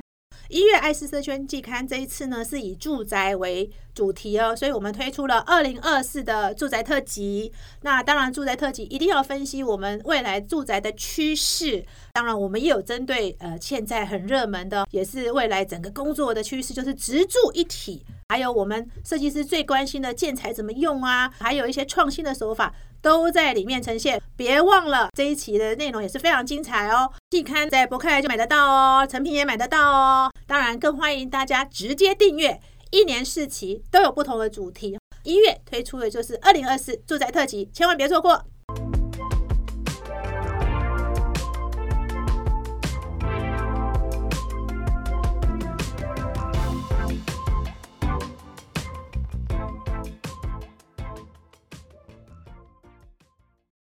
[SPEAKER 1] 一月《爱思社圈季刊》这一次呢，是以住宅为主题哦，所以我们推出了二零二四的住宅特辑。那当然，住宅特辑一定要分析我们未来住宅的趋势。当然，我们也有针对呃现在很热门的，也是未来整个工作的趋势，就是直住一体。还有我们设计师最关心的建材怎么用啊，还有一些创新的手法都在里面呈现。别忘了这一期的内容也是非常精彩哦。季刊在博客来就买得到哦，成品也买得到哦。当然，更欢迎大家直接订阅，一年四期都有不同的主题。一月推出的就是二零二四住宅特辑，千万别错过。